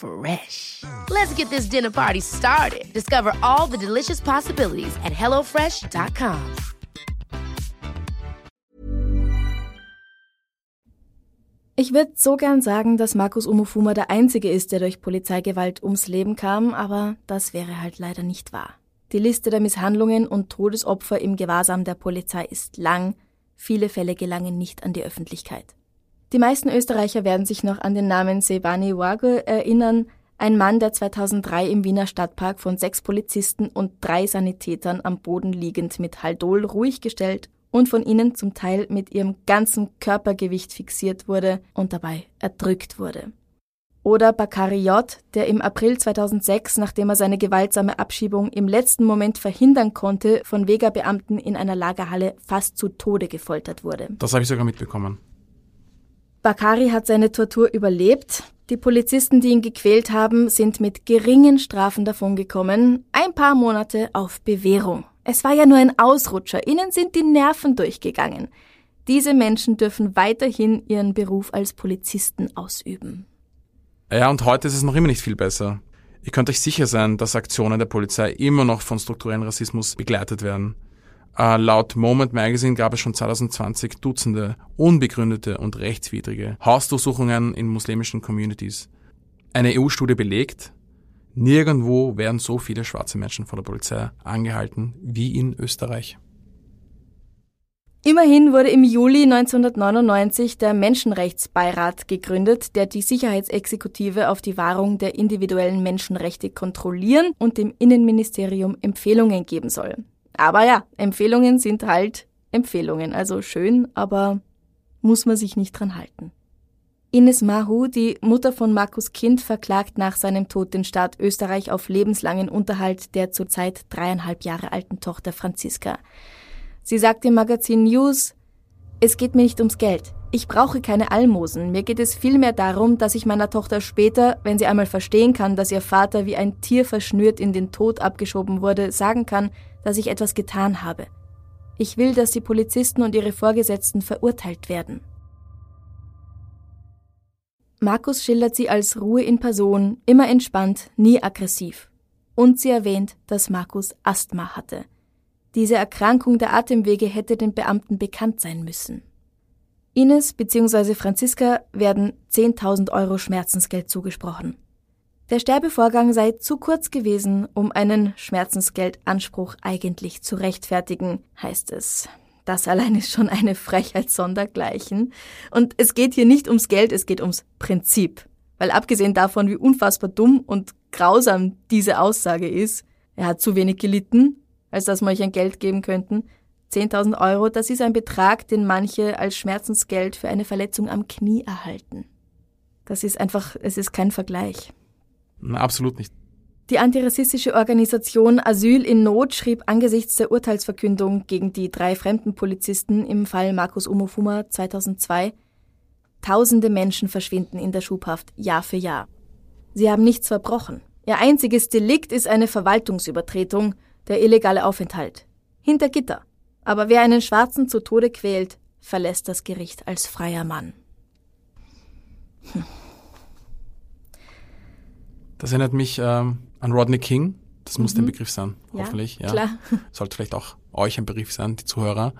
Fresh. Let's get this dinner party started. Discover all the delicious possibilities at hellofresh.com. Ich würde so gern sagen, dass Markus Umufuma der Einzige ist, der durch Polizeigewalt ums Leben kam, aber das wäre halt leider nicht wahr. Die Liste der Misshandlungen und Todesopfer im Gewahrsam der Polizei ist lang, viele Fälle gelangen nicht an die Öffentlichkeit. Die meisten Österreicher werden sich noch an den Namen Sebani Wago erinnern, ein Mann, der 2003 im Wiener Stadtpark von sechs Polizisten und drei Sanitätern am Boden liegend mit Haldol ruhig gestellt und von ihnen zum Teil mit ihrem ganzen Körpergewicht fixiert wurde und dabei erdrückt wurde. Oder Bakari J., der im April 2006, nachdem er seine gewaltsame Abschiebung im letzten Moment verhindern konnte, von Vega-Beamten in einer Lagerhalle fast zu Tode gefoltert wurde. Das habe ich sogar mitbekommen. Bakari hat seine Tortur überlebt. Die Polizisten, die ihn gequält haben, sind mit geringen Strafen davongekommen. Ein paar Monate auf Bewährung. Es war ja nur ein Ausrutscher. Ihnen sind die Nerven durchgegangen. Diese Menschen dürfen weiterhin ihren Beruf als Polizisten ausüben. Ja, und heute ist es noch immer nicht viel besser. Ihr könnt euch sicher sein, dass Aktionen der Polizei immer noch von strukturellen Rassismus begleitet werden. Äh, laut Moment Magazine gab es schon 2020 Dutzende unbegründete und rechtswidrige Hausdurchsuchungen in muslimischen Communities. Eine EU-Studie belegt, nirgendwo werden so viele schwarze Menschen von der Polizei angehalten wie in Österreich. Immerhin wurde im Juli 1999 der Menschenrechtsbeirat gegründet, der die Sicherheitsexekutive auf die Wahrung der individuellen Menschenrechte kontrollieren und dem Innenministerium Empfehlungen geben soll. Aber ja, Empfehlungen sind halt Empfehlungen, also schön, aber muss man sich nicht dran halten. Ines Mahu, die Mutter von Markus Kind, verklagt nach seinem Tod den Staat Österreich auf lebenslangen Unterhalt der zurzeit dreieinhalb Jahre alten Tochter Franziska. Sie sagt im Magazin News, es geht mir nicht ums Geld. Ich brauche keine Almosen. Mir geht es vielmehr darum, dass ich meiner Tochter später, wenn sie einmal verstehen kann, dass ihr Vater wie ein Tier verschnürt in den Tod abgeschoben wurde, sagen kann, dass ich etwas getan habe. Ich will, dass die Polizisten und ihre Vorgesetzten verurteilt werden. Markus schildert sie als Ruhe in Person, immer entspannt, nie aggressiv. Und sie erwähnt, dass Markus Asthma hatte. Diese Erkrankung der Atemwege hätte den Beamten bekannt sein müssen. Ines bzw. Franziska werden 10.000 Euro Schmerzensgeld zugesprochen. Der Sterbevorgang sei zu kurz gewesen, um einen Schmerzensgeldanspruch eigentlich zu rechtfertigen, heißt es. Das allein ist schon eine Frechheit sondergleichen. Und es geht hier nicht ums Geld, es geht ums Prinzip. Weil abgesehen davon, wie unfassbar dumm und grausam diese Aussage ist, er hat zu wenig gelitten, als dass man euch ein Geld geben könnten. 10.000 Euro, das ist ein Betrag, den manche als Schmerzensgeld für eine Verletzung am Knie erhalten. Das ist einfach, es ist kein Vergleich. Na, absolut nicht. Die antirassistische Organisation Asyl in Not schrieb angesichts der Urteilsverkündung gegen die drei fremden Polizisten im Fall Markus Umofuma 2002, Tausende Menschen verschwinden in der Schubhaft Jahr für Jahr. Sie haben nichts verbrochen. Ihr einziges Delikt ist eine Verwaltungsübertretung, der illegale Aufenthalt. Hinter Gitter. Aber wer einen Schwarzen zu Tode quält, verlässt das Gericht als freier Mann. Hm. Das erinnert mich ähm, an Rodney King. Das muss mhm. ein Begriff sein, ja, hoffentlich. Ja. Klar. Sollte vielleicht auch euch ein Begriff sein, die Zuhörer.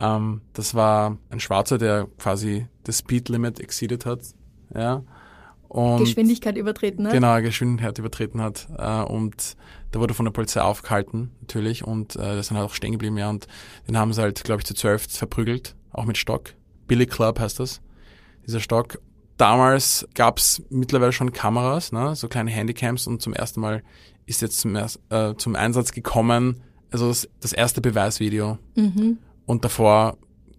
Ähm, das war ein Schwarzer, der quasi das Speed Limit exceeded hat. Ja. Und Geschwindigkeit übertreten hat. Genau, Geschwindigkeit übertreten hat. Äh, und da wurde von der Polizei aufgehalten, natürlich. Und äh, das ist dann halt auch stehen geblieben, ja. Und den haben sie halt, glaube ich, zu zwölf verprügelt, auch mit Stock. Billy Club heißt das, dieser Stock. Damals gab's mittlerweile schon Kameras, ne, so kleine Handycams und zum ersten Mal ist jetzt zum, äh, zum Einsatz gekommen, also das, das erste Beweisvideo. Mhm. Und davor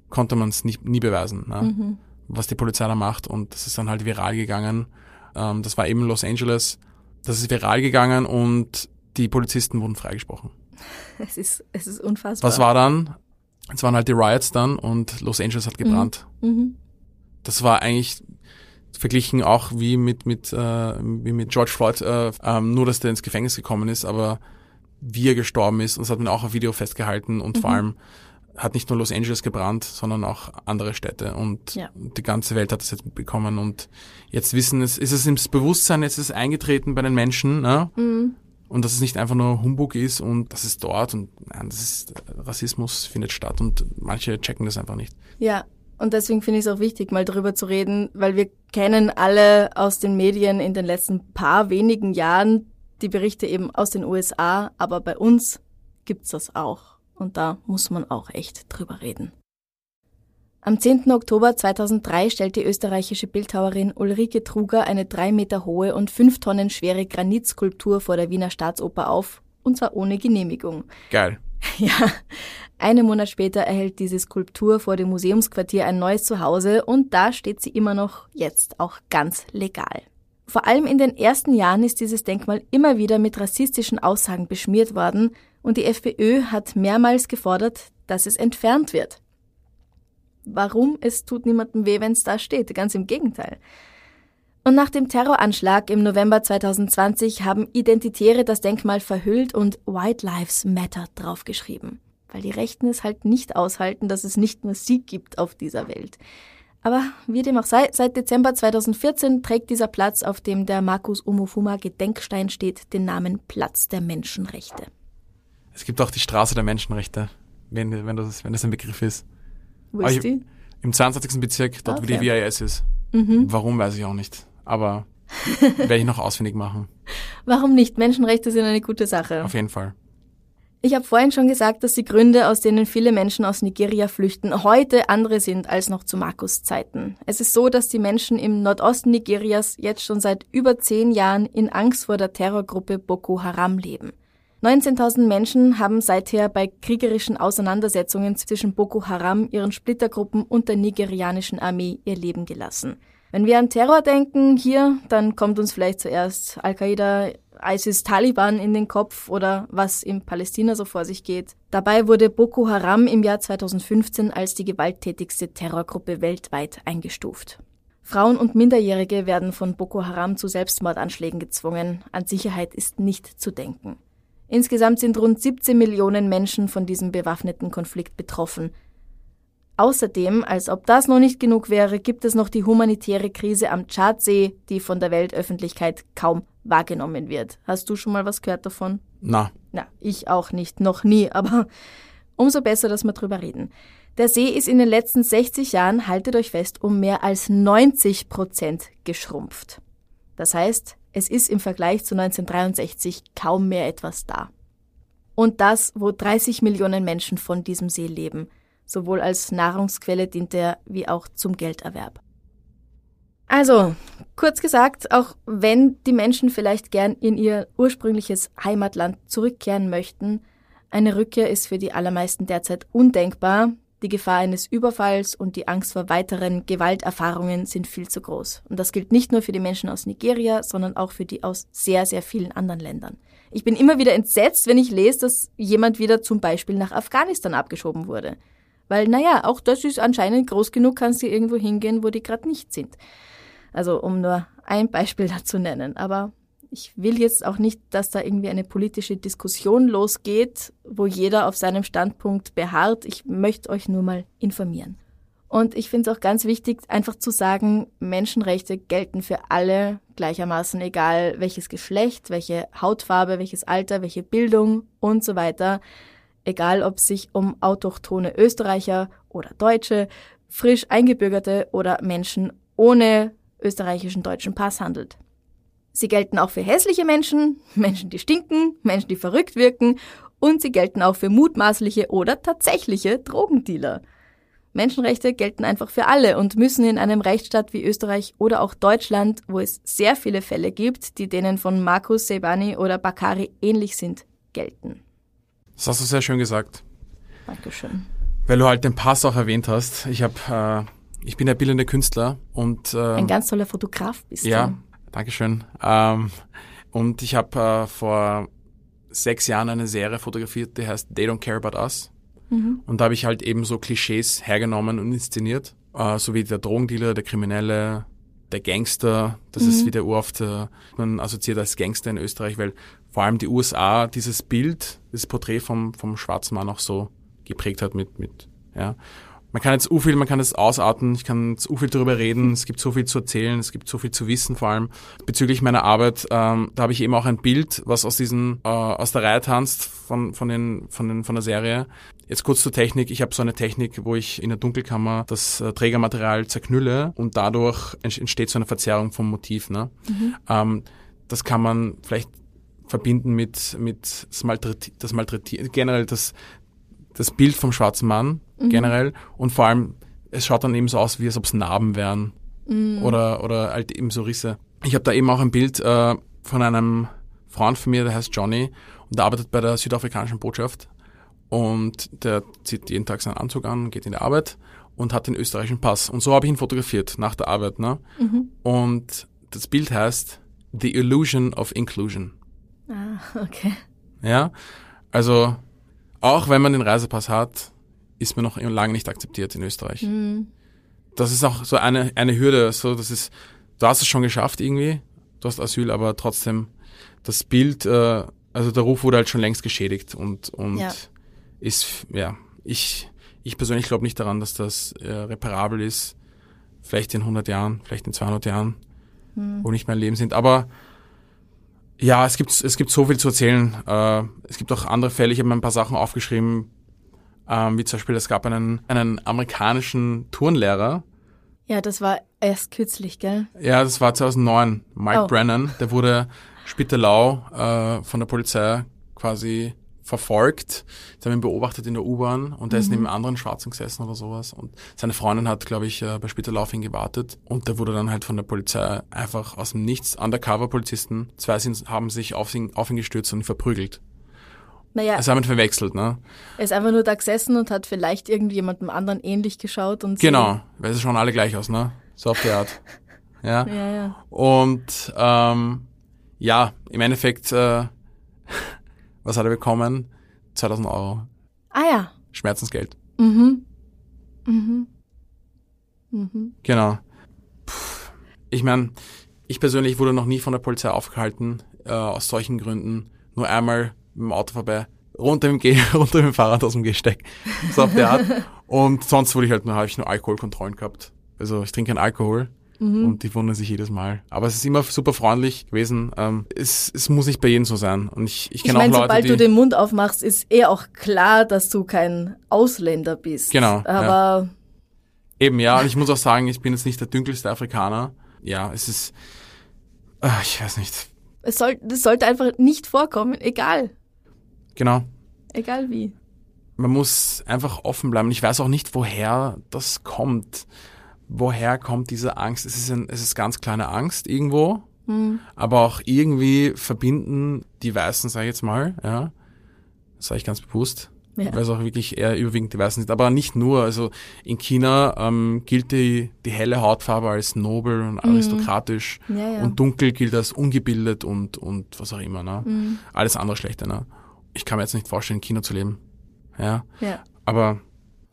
konnte man es nie beweisen, ne, mhm. was die Polizei da macht. Und das ist dann halt viral gegangen. Ähm, das war eben Los Angeles. Das ist viral gegangen und die Polizisten wurden freigesprochen. Es ist, es ist unfassbar. Was war dann? Es waren halt die Riots dann und Los Angeles hat gebrannt. Mhm. Mhm. Das war eigentlich verglichen auch wie mit mit äh, wie mit George Floyd, äh, ähm, nur dass der ins Gefängnis gekommen ist, aber wie er gestorben ist, und das hat man auch auf Video festgehalten und mhm. vor allem hat nicht nur Los Angeles gebrannt, sondern auch andere Städte und ja. die ganze Welt hat das jetzt mitbekommen und jetzt wissen es, ist es ins Bewusstsein, jetzt ist es eingetreten bei den Menschen, ne? Mhm. Und dass es nicht einfach nur Humbug ist und das ist dort und nein, das ist Rassismus findet statt und manche checken das einfach nicht. Ja, und deswegen finde ich es auch wichtig, mal darüber zu reden, weil wir kennen alle aus den Medien in den letzten paar wenigen Jahren die Berichte eben aus den USA, aber bei uns gibt's das auch. Und da muss man auch echt drüber reden. Am 10. Oktober 2003 stellt die österreichische Bildhauerin Ulrike Truger eine drei Meter hohe und fünf Tonnen schwere Granitskulptur vor der Wiener Staatsoper auf, und zwar ohne Genehmigung. Geil. Ja, einen Monat später erhält diese Skulptur vor dem Museumsquartier ein neues Zuhause und da steht sie immer noch jetzt auch ganz legal. Vor allem in den ersten Jahren ist dieses Denkmal immer wieder mit rassistischen Aussagen beschmiert worden und die FPÖ hat mehrmals gefordert, dass es entfernt wird. Warum? Es tut niemandem weh, wenn es da steht, ganz im Gegenteil. Und nach dem Terroranschlag im November 2020 haben Identitäre das Denkmal verhüllt und White Lives Matter draufgeschrieben. Weil die Rechten es halt nicht aushalten, dass es nicht nur sie gibt auf dieser Welt. Aber wie dem auch sei, seit Dezember 2014 trägt dieser Platz, auf dem der Markus Umofuma Gedenkstein steht, den Namen Platz der Menschenrechte. Es gibt auch die Straße der Menschenrechte, wenn, wenn, das, wenn das ein Begriff ist. Wo ist die? Im 22. Bezirk, dort okay. wo die WIS ist. Mhm. Warum, weiß ich auch nicht aber werde ich noch ausfindig machen. Warum nicht? Menschenrechte sind eine gute Sache. Auf jeden Fall. Ich habe vorhin schon gesagt, dass die Gründe, aus denen viele Menschen aus Nigeria flüchten, heute andere sind als noch zu Markus Zeiten. Es ist so, dass die Menschen im Nordosten Nigerias jetzt schon seit über zehn Jahren in Angst vor der Terrorgruppe Boko Haram leben. 19.000 Menschen haben seither bei kriegerischen Auseinandersetzungen zwischen Boko Haram, ihren Splittergruppen und der nigerianischen Armee ihr Leben gelassen. Wenn wir an Terror denken hier, dann kommt uns vielleicht zuerst Al-Qaida, ISIS, Taliban in den Kopf oder was in Palästina so vor sich geht. Dabei wurde Boko Haram im Jahr 2015 als die gewalttätigste Terrorgruppe weltweit eingestuft. Frauen und Minderjährige werden von Boko Haram zu Selbstmordanschlägen gezwungen. An Sicherheit ist nicht zu denken. Insgesamt sind rund 17 Millionen Menschen von diesem bewaffneten Konflikt betroffen. Außerdem, als ob das noch nicht genug wäre, gibt es noch die humanitäre Krise am Tschadsee, die von der Weltöffentlichkeit kaum wahrgenommen wird. Hast du schon mal was gehört davon? Na. Na, ich auch nicht, noch nie, aber Umso besser, dass wir drüber reden. Der See ist in den letzten 60 Jahren, haltet euch fest, um mehr als 90 Prozent geschrumpft. Das heißt, es ist im Vergleich zu 1963 kaum mehr etwas da. Und das, wo 30 Millionen Menschen von diesem See leben. Sowohl als Nahrungsquelle dient er wie auch zum Gelderwerb. Also, kurz gesagt, auch wenn die Menschen vielleicht gern in ihr ursprüngliches Heimatland zurückkehren möchten, eine Rückkehr ist für die allermeisten derzeit undenkbar. Die Gefahr eines Überfalls und die Angst vor weiteren Gewalterfahrungen sind viel zu groß. Und das gilt nicht nur für die Menschen aus Nigeria, sondern auch für die aus sehr, sehr vielen anderen Ländern. Ich bin immer wieder entsetzt, wenn ich lese, dass jemand wieder zum Beispiel nach Afghanistan abgeschoben wurde. Weil, naja, auch das ist anscheinend groß genug, kannst du irgendwo hingehen, wo die gerade nicht sind. Also um nur ein Beispiel dazu nennen. Aber ich will jetzt auch nicht, dass da irgendwie eine politische Diskussion losgeht, wo jeder auf seinem Standpunkt beharrt. Ich möchte euch nur mal informieren. Und ich finde es auch ganz wichtig, einfach zu sagen, Menschenrechte gelten für alle gleichermaßen, egal welches Geschlecht, welche Hautfarbe, welches Alter, welche Bildung und so weiter. Egal ob es sich um autochtone Österreicher oder Deutsche, frisch eingebürgerte oder Menschen ohne österreichischen deutschen Pass handelt. Sie gelten auch für hässliche Menschen, Menschen, die stinken, Menschen, die verrückt wirken und sie gelten auch für mutmaßliche oder tatsächliche Drogendealer. Menschenrechte gelten einfach für alle und müssen in einem Rechtsstaat wie Österreich oder auch Deutschland, wo es sehr viele Fälle gibt, die denen von Markus Sebani oder Bakari ähnlich sind, gelten. Das hast du sehr schön gesagt. Dankeschön. Weil du halt den Pass auch erwähnt hast. Ich habe, äh, ich bin der bildende Künstler und äh, ein ganz toller Fotograf bist ja, du. Dankeschön. Ähm, und ich habe äh, vor sechs Jahren eine Serie fotografiert, die heißt They Don't Care About Us. Mhm. Und da habe ich halt eben so Klischees hergenommen und inszeniert, äh, so wie der Drogendealer, der Kriminelle, der Gangster. Das mhm. ist wieder oft äh, man assoziiert als Gangster in Österreich, weil vor allem die USA dieses Bild, das Porträt vom vom schwarzen Mann auch so geprägt hat mit mit ja man kann jetzt so viel, man kann es ausarten, ich kann so viel darüber reden, es gibt so viel zu erzählen, es gibt so viel zu wissen, vor allem bezüglich meiner Arbeit. Ähm, da habe ich eben auch ein Bild, was aus diesen äh, aus der Reihe tanzt von von den von den von der Serie. Jetzt kurz zur Technik. Ich habe so eine Technik, wo ich in der Dunkelkammer das äh, Trägermaterial zerknülle und dadurch entsteht so eine Verzerrung vom Motiv. Ne? Mhm. Ähm, das kann man vielleicht verbinden mit mit das Malträtieren, das Malträtieren generell das das Bild vom schwarzen Mann mhm. generell und vor allem, es schaut dann eben so aus, wie als ob es Narben wären mhm. oder, oder halt eben so Risse. Ich habe da eben auch ein Bild äh, von einem Freund von mir, der heißt Johnny und der arbeitet bei der südafrikanischen Botschaft und der zieht jeden Tag seinen Anzug an, geht in die Arbeit und hat den österreichischen Pass. Und so habe ich ihn fotografiert nach der Arbeit. Ne? Mhm. Und das Bild heißt The Illusion of Inclusion. Ah, okay. Ja, also auch wenn man den Reisepass hat, ist man noch lange nicht akzeptiert in Österreich. Mhm. Das ist auch so eine, eine Hürde, so, das ist, du hast es schon geschafft irgendwie, du hast Asyl, aber trotzdem, das Bild, äh, also der Ruf wurde halt schon längst geschädigt und, und ja. ist, ja, ich, ich persönlich glaube nicht daran, dass das äh, reparabel ist, vielleicht in 100 Jahren, vielleicht in 200 Jahren, mhm. wo nicht mehr Leben sind, aber ja, es gibt, es gibt so viel zu erzählen. Äh, es gibt auch andere Fälle. Ich habe mir ein paar Sachen aufgeschrieben, ähm, wie zum Beispiel, es gab einen, einen amerikanischen Turnlehrer. Ja, das war erst kürzlich, gell? Ja, das war 2009. Mike oh. Brennan, der wurde Spittelau äh, von der Polizei quasi verfolgt. Sie haben ihn beobachtet in der U-Bahn und er mhm. ist neben anderen Schwarzen gesessen oder sowas. Und seine Freundin hat, glaube ich, äh, bei Spittelau auf ihn gewartet. Und der wurde dann halt von der Polizei einfach aus dem Nichts, Undercover-Polizisten, zwei sind, haben sich auf ihn, auf ihn gestürzt und ihn verprügelt. Naja. Das haben wir verwechselt, ne? Er ist einfach nur da gesessen und hat vielleicht irgendjemandem anderen ähnlich geschaut und Genau, weil sie schauen alle gleich aus, ne? So auf die Art. ja. ja, ja. Und ähm, ja, im Endeffekt, äh, was hat er bekommen? 2000 Euro. Ah ja. Schmerzensgeld. Mhm. Mhm. Mhm. Genau. Puh. Ich meine, ich persönlich wurde noch nie von der Polizei aufgehalten, äh, aus solchen Gründen. Nur einmal mit dem Auto vorbei, runter im, Ge runter mit dem Fahrrad aus dem Gesteck. So auf der Art. Und sonst wurde ich halt nur, habe ich nur Alkoholkontrollen gehabt. Also ich trinke keinen Alkohol. Und die wundern sich jedes Mal. Aber es ist immer super freundlich gewesen. Ähm, es, es muss nicht bei jedem so sein. Und ich, ich Ich kenne auch Leute, sobald du den Mund aufmachst, ist eh auch klar, dass du kein Ausländer bist. Genau, Aber Eben, ja, und ich muss auch sagen, ich bin jetzt nicht der dünkelste Afrikaner. Ja, es ist, ah, ich weiß nicht. es, soll, es sollte einfach nicht vorkommen, egal. Genau. Egal wie. Man muss einfach offen bleiben. Ich weiß auch nicht, woher das kommt. Woher kommt diese Angst? Es ist, ein, es ist ganz kleine Angst irgendwo, aber auch irgendwie verbinden die Weißen, sage ich jetzt mal, ja, sage ich ganz bewusst, Ja. weil es auch wirklich eher überwiegend die Weißen sind. Aber nicht nur. Also in China ähm, gilt die, die helle Hautfarbe als nobel und aristokratisch Ja, ja. und dunkel gilt als ungebildet und, und was auch immer. Ne? Alles andere schlechter. Ne? Ich kann mir jetzt nicht vorstellen, in China zu leben. Ja, Ja. aber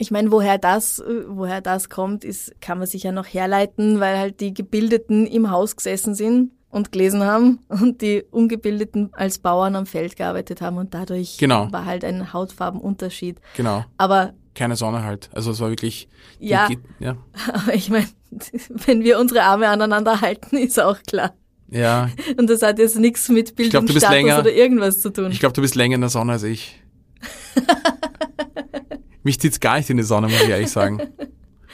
Ich meine, woher das, äh, woher das kommt, ist, kann man sich ja noch herleiten, weil halt die Gebildeten im Haus gesessen sind und gelesen haben und die Ungebildeten als Bauern am Feld gearbeitet haben und dadurch Genau. war halt ein Hautfarbenunterschied. genau, Aber, keine Sonne halt. Also es war wirklich... Ja. die- ja. aber ich meine, wenn wir unsere Arme aneinander halten, ist auch klar. Ja, Und das hat jetzt nichts mit Bildungsstatus oder irgendwas zu tun. ich glaube, du bist länger in der Sonne als ich. Mich zieht's gar nicht in die Sonne, muss ich ehrlich sagen.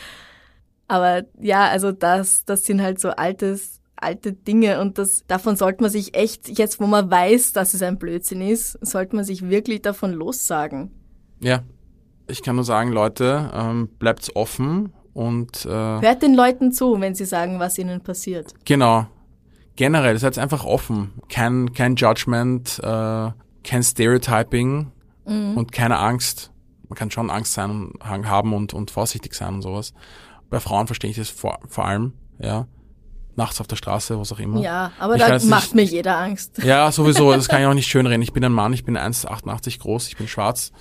Aber ja, also das, das sind halt so altes, alte Dinge und das, davon sollte man sich echt, jetzt wo man weiß, dass es ein Blödsinn ist, sollte man sich wirklich davon lossagen. Ja, ich kann nur sagen, Leute, ähm, bleibt's offen und äh, Hört den Leuten zu, wenn sie sagen, was ihnen passiert. genau. Generell, seid einfach offen. Kein, kein Judgment, äh, kein Stereotyping und keine Angst. Man kann schon Angst sein und haben und, und vorsichtig sein und sowas. Bei Frauen verstehe ich das vor, vor allem, ja. Nachts auf der Straße, was auch immer. Ja, aber Ich da macht nicht- mir jeder Angst. Ja, sowieso, das kann ich auch nicht schönreden. Ich bin ein Mann, ich bin 1,88 groß, ich bin schwarz,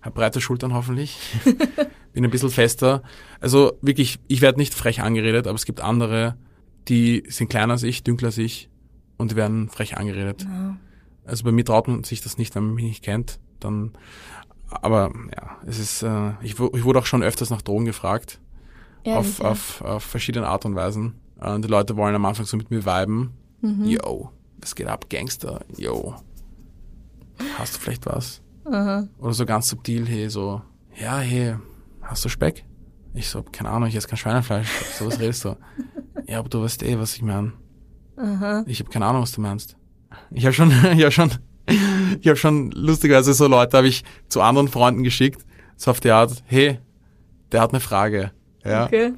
habe breite Schultern hoffentlich, bin ein bisschen fester. Also wirklich, ich werde nicht frech angeredet, aber es gibt andere, die sind kleiner als ich, dünkler als ich und die werden frech angeredet. Also bei mir traut man sich das nicht, wenn man mich nicht kennt. Dann, aber ja, es ist, äh, ich, ich wurde auch schon öfters nach Drogen gefragt Ehrlich, auf, ja. auf, auf verschiedene Art und Weisen. Äh, Und die Leute wollen am Anfang so mit mir viben. Mhm. Yo, was geht ab, Gangster? Yo. Hast du vielleicht was? Oder so ganz subtil, hey, so, ja, hey, hast du Speck? Ich so, keine Ahnung, ich esse kein Schweinefleisch. So was redest du? ja, aber du weißt eh, was ich meine. Ich habe keine Ahnung, was du meinst. Ich habe schon, ich habe schon, ich habe schon lustigerweise so Leute habe ich zu anderen Freunden geschickt, so auf die Art, hey, der hat eine Frage. Ja Okay.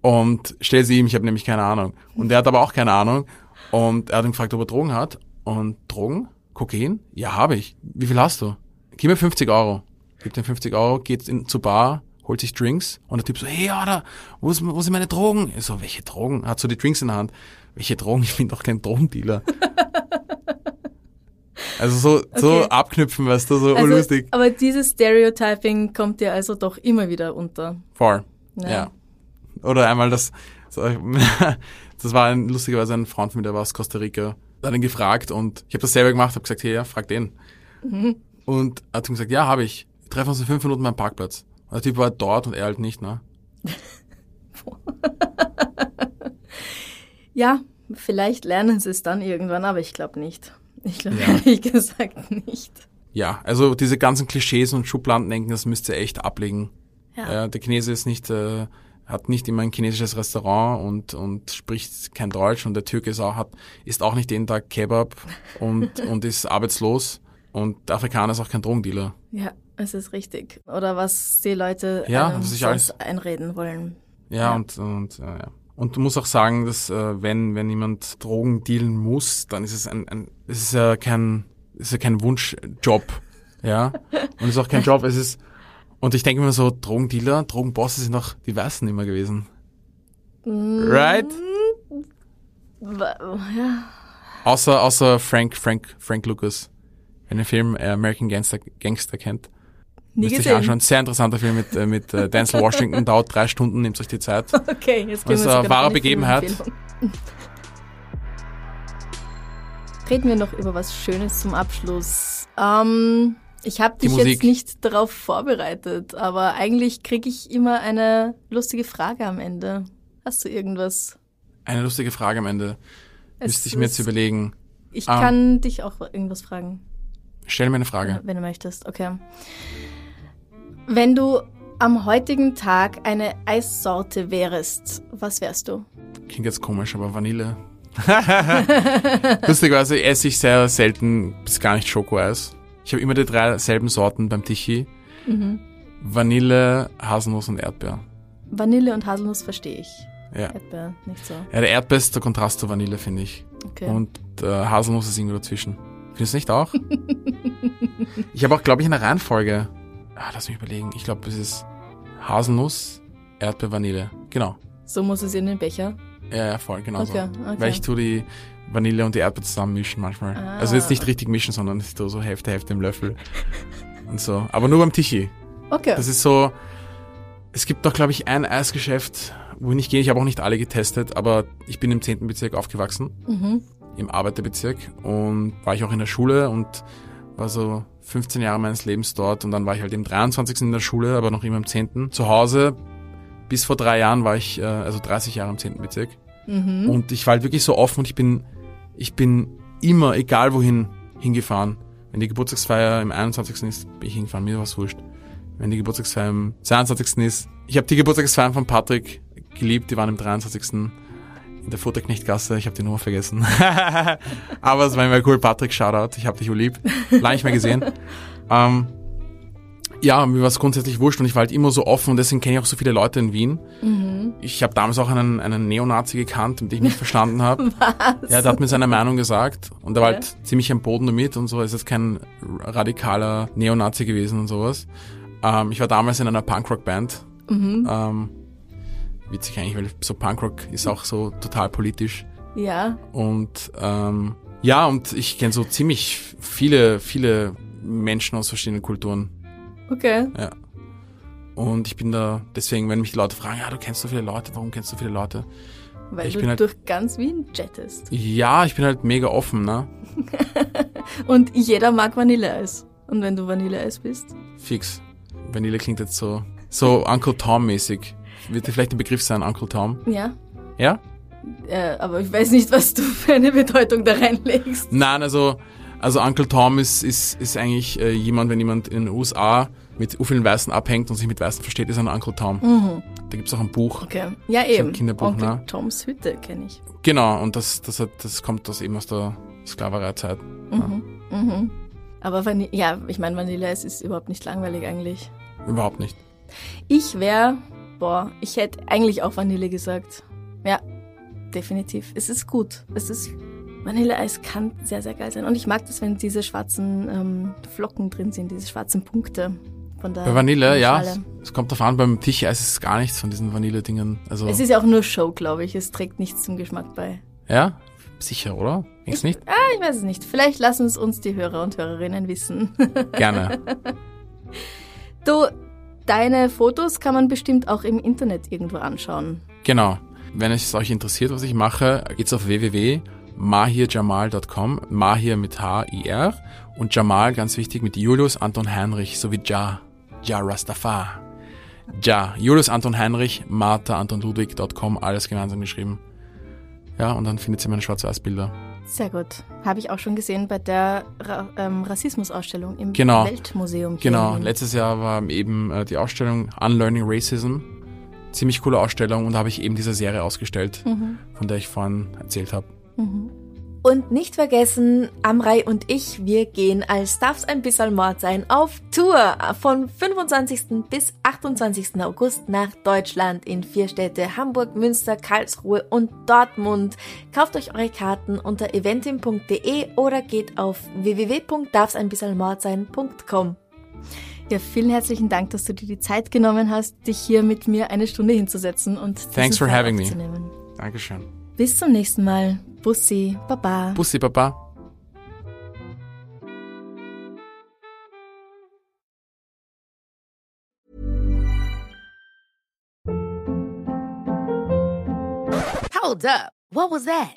und stell sie ihm, ich habe nämlich keine Ahnung. Und er hat aber auch keine Ahnung. Und er hat ihn gefragt, ob er Drogen hat. Und Drogen? Kokain? Ja, habe ich. Wie viel hast du? Gib mir 50 Euro. Gibt ihm 50 Euro, geht in, zur Bar, holt sich Drinks. Und der Typ so, hey, Alter, wo, ist, wo sind meine Drogen? Ich so, welche Drogen? Hat so die Drinks in der Hand. Welche Drogen? Ich bin doch kein Drogendealer. also so, so Okay. abknüpfen, weißt du, so Also, lustig. aber dieses Stereotyping kommt dir also doch immer wieder unter. Voll. Ja. Ja. Oder einmal das, so, das war ein, lustigerweise ein Freund von mir, der war aus Costa Rica. Hat ihn gefragt und ich habe das selber gemacht, habe gesagt, hey, ja, frag den. Und hat ihm gesagt, ja, habe ich. Wir treffen uns in fünf Minuten beim Parkplatz. Und der Typ war dort und er halt nicht, ne? Ja, vielleicht lernen sie es dann irgendwann, aber ich glaube nicht. Ich glaube Ja. ehrlich gesagt nicht. Ja, also diese ganzen Klischees und Schubladendenken, das müsst ihr echt ablegen. Ja. Ja, der Chinese ist nicht, äh, hat nicht immer ein chinesisches Restaurant und, und spricht kein Deutsch und der Türke ist auch, hat, isst auch nicht jeden Tag Kebab und, und ist arbeitslos und der Afrikaner ist auch kein Drogendealer. Ja, es ist richtig. Oder was die Leute Ja, ist sonst alles- einreden wollen. Ja, Ja. und, und äh, ja. Und du musst auch sagen, dass äh, wenn, wenn jemand Drogen dealen muss, dann ist es ein, ein es ist ja kein, es ist ja kein Wunschjob. Ja. Und es ist auch kein Job, es ist und ich denke mir so, Drogendealer, Drogenbosse sind doch die Weißen immer gewesen. Right? Wa- Ja, Außer, außer Frank, Frank, Frank Lucas. Wenn ihr den Film äh, American Gangster, Gangster kennt. Nie Müsst ihr euch gesehen. anschauen. Sehr interessanter Film mit, äh, mit äh, Denzel Washington, dauert drei Stunden, nehmt euch die Zeit. Okay, jetzt gehen Das wir ist eine wahre Begebenheit. Reden wir noch über was Schönes zum Abschluss. Ähm, ich habe dich jetzt nicht darauf vorbereitet, aber eigentlich kriege ich immer eine lustige Frage am Ende. Hast du irgendwas? Eine lustige Frage am Ende. Es Müsste ich mir jetzt überlegen. Ich Ah. kann dich auch irgendwas fragen, Stell mir eine Frage. wenn du möchtest. Okay. Wenn du am heutigen Tag eine Eissorte wärest, was wärst du? Klingt jetzt komisch, aber Vanille. Lustigerweise esse ich sehr selten bis gar nicht Schokoeis. Ich habe immer die drei selben Sorten beim Tichy. Mhm. Vanille, Haselnuss und Erdbeer. Vanille und Haselnuss verstehe ich. Ja. Erdbeer nicht so. ja, der Erdbeer ist der Kontrast zur Vanille, finde ich. Okay. Und äh, Haselnuss ist irgendwo dazwischen. Findest du nicht auch? ich habe auch, glaube ich, eine Reihenfolge. Ah, lass mich überlegen. Ich glaube, es ist Haselnuss, Erdbeer, Vanille. Genau. so muss es in den Becher. Ja, ja, voll, genau so. Okay, okay. Weil ich tue die Vanille und die Erdbeer zusammen mischen manchmal. Ah. Also jetzt nicht richtig mischen, sondern ich tue so Hälfte, Hälfte im Löffel. und so. Aber nur beim Tichy. Okay. Das ist so, es gibt doch, glaube ich, ein Eisgeschäft, wohin ich gehe. Ich habe auch nicht alle getestet, aber ich bin im 10. Bezirk aufgewachsen, mhm. im Arbeiterbezirk. Und war ich auch in der Schule und war so 15 Jahre meines Lebens dort. Und dann war ich halt im 23. in der Schule, aber noch immer im 10. Zu Hause. Bis vor drei Jahren war ich, äh, also 30 Jahre im 10. Bezirk. Mhm. Und ich war halt wirklich so offen und ich bin, ich bin immer, egal wohin, hingefahren. Wenn die Geburtstagsfeier im 21. ist, bin ich hingefahren, mir war es wurscht. Wenn die Geburtstagsfeier im 22. ist. Ich habe die Geburtstagsfeiern von Patrick geliebt, die waren im 23. der Futterknechtgasse, ich habe die Nummer vergessen. Aber es war immer cool, Patrick, Shoutout, ich habe dich lieb. Lange nicht mehr gesehen. Ähm, ja, mir war es grundsätzlich wurscht und ich war halt immer so offen und deswegen kenne ich auch so viele Leute in Wien. Ich habe damals auch einen, einen Neonazi gekannt, den ich nicht verstanden habe. Was? Ja, der hat mir seine Meinung gesagt und er war halt ziemlich am Boden damit und so. Ist jetzt kein radikaler Neonazi gewesen und sowas. Ähm, ich war damals in einer Punkrock-Band. Ähm, witzig eigentlich, weil so Punkrock ist auch so total politisch. Ja. Und ähm, ja, und ich kenne so ziemlich viele, viele Menschen aus verschiedenen Kulturen. Okay. Ja. Und ich bin da, deswegen, wenn mich die Leute fragen, ja, du kennst so viele Leute, warum kennst du so viele Leute? Weil Ich du bin halt- durch ganz Wien jettest. Ja, ich bin halt mega offen, ne? Und jeder mag Vanilleeis. Und wenn du Vanilleeis bist? Fix. Vanille klingt jetzt so, so Uncle Tom-mäßig. Wird dir vielleicht ein Begriff sein, Uncle Tom? Ja. Ja? Äh, aber ich weiß nicht, was du für eine Bedeutung da reinlegst. Nein, also, also Uncle Tom ist, ist, ist eigentlich äh, jemand, wenn jemand in den USA mit vielen Weißen abhängt und sich mit Weißen versteht, ist ein Uncle Tom. Da gibt's auch ein Buch. Okay. Ja, eben. Kinderbuch, Onkel ne? Toms Hütte kenne ich. Genau, und das, das, hat, das kommt aus eben aus der Sklavereizeit. Mhm. Aber Vanille, ja, ich meine, Vanilleeis ist überhaupt nicht langweilig eigentlich. Überhaupt nicht. Ich wäre, boah, ich hätte eigentlich auch Vanille gesagt. Ja, definitiv. Es ist gut. Es ist, Vanilleeis kann sehr, sehr geil sein. Und ich mag das, wenn diese schwarzen ähm, Flocken drin sind, diese schwarzen Punkte von der Bei Vanille, der ja. Schale. Es kommt davon, beim Tischeis ist es gar nichts von diesen Vanille-Dingen. Also, Es ist ja auch nur Show, glaube ich. Es trägt nichts zum Geschmack bei. ja? Sicher, oder? Denkst du nicht? Ah, ich weiß es nicht. Vielleicht lassen es uns die Hörer und Hörerinnen wissen. Gerne. du, deine Fotos kann man bestimmt auch im Internet irgendwo anschauen. Genau. Wenn es euch interessiert, was ich mache, geht's auf www.mahirjamal.com. Mahir mit H-I-R und Jamal, ganz wichtig, mit Julius Anton Heinrich sowie Ja. Ja Rastafar. Ja. Julius Anton Heinrich, Martha Anton Ludwig.com, alles gemeinsam geschrieben. Ja, und dann findet ihr meine Schwarz-Weiß-Bilder. Sehr gut. Habe ich auch schon gesehen bei der Ra ähm, Rassismusausstellung im Genau. Weltmuseum. Genau, in letztes Jahr war eben äh, die Ausstellung Unlearning Racism. Ziemlich coole Ausstellung und da habe ich eben diese Serie ausgestellt, von der ich vorhin erzählt habe. Und nicht vergessen, Amrei und ich, wir gehen als Darf's ein bisschen Mord sein auf Tour von 25. bis 28. August nach Deutschland in vier Städte Hamburg, Münster, Karlsruhe und Dortmund. Kauft euch eure Karten unter eventim.de oder geht auf www.darfseinbissalmordsein.com. Ja, vielen herzlichen Dank, dass du dir die Zeit genommen hast, dich hier mit mir eine Stunde hinzusetzen und Thanks for Fall having me. Dankeschön. Bis zum nächsten Mal. Bussi, Baba. Bussi, Papa. Hold up. What was that?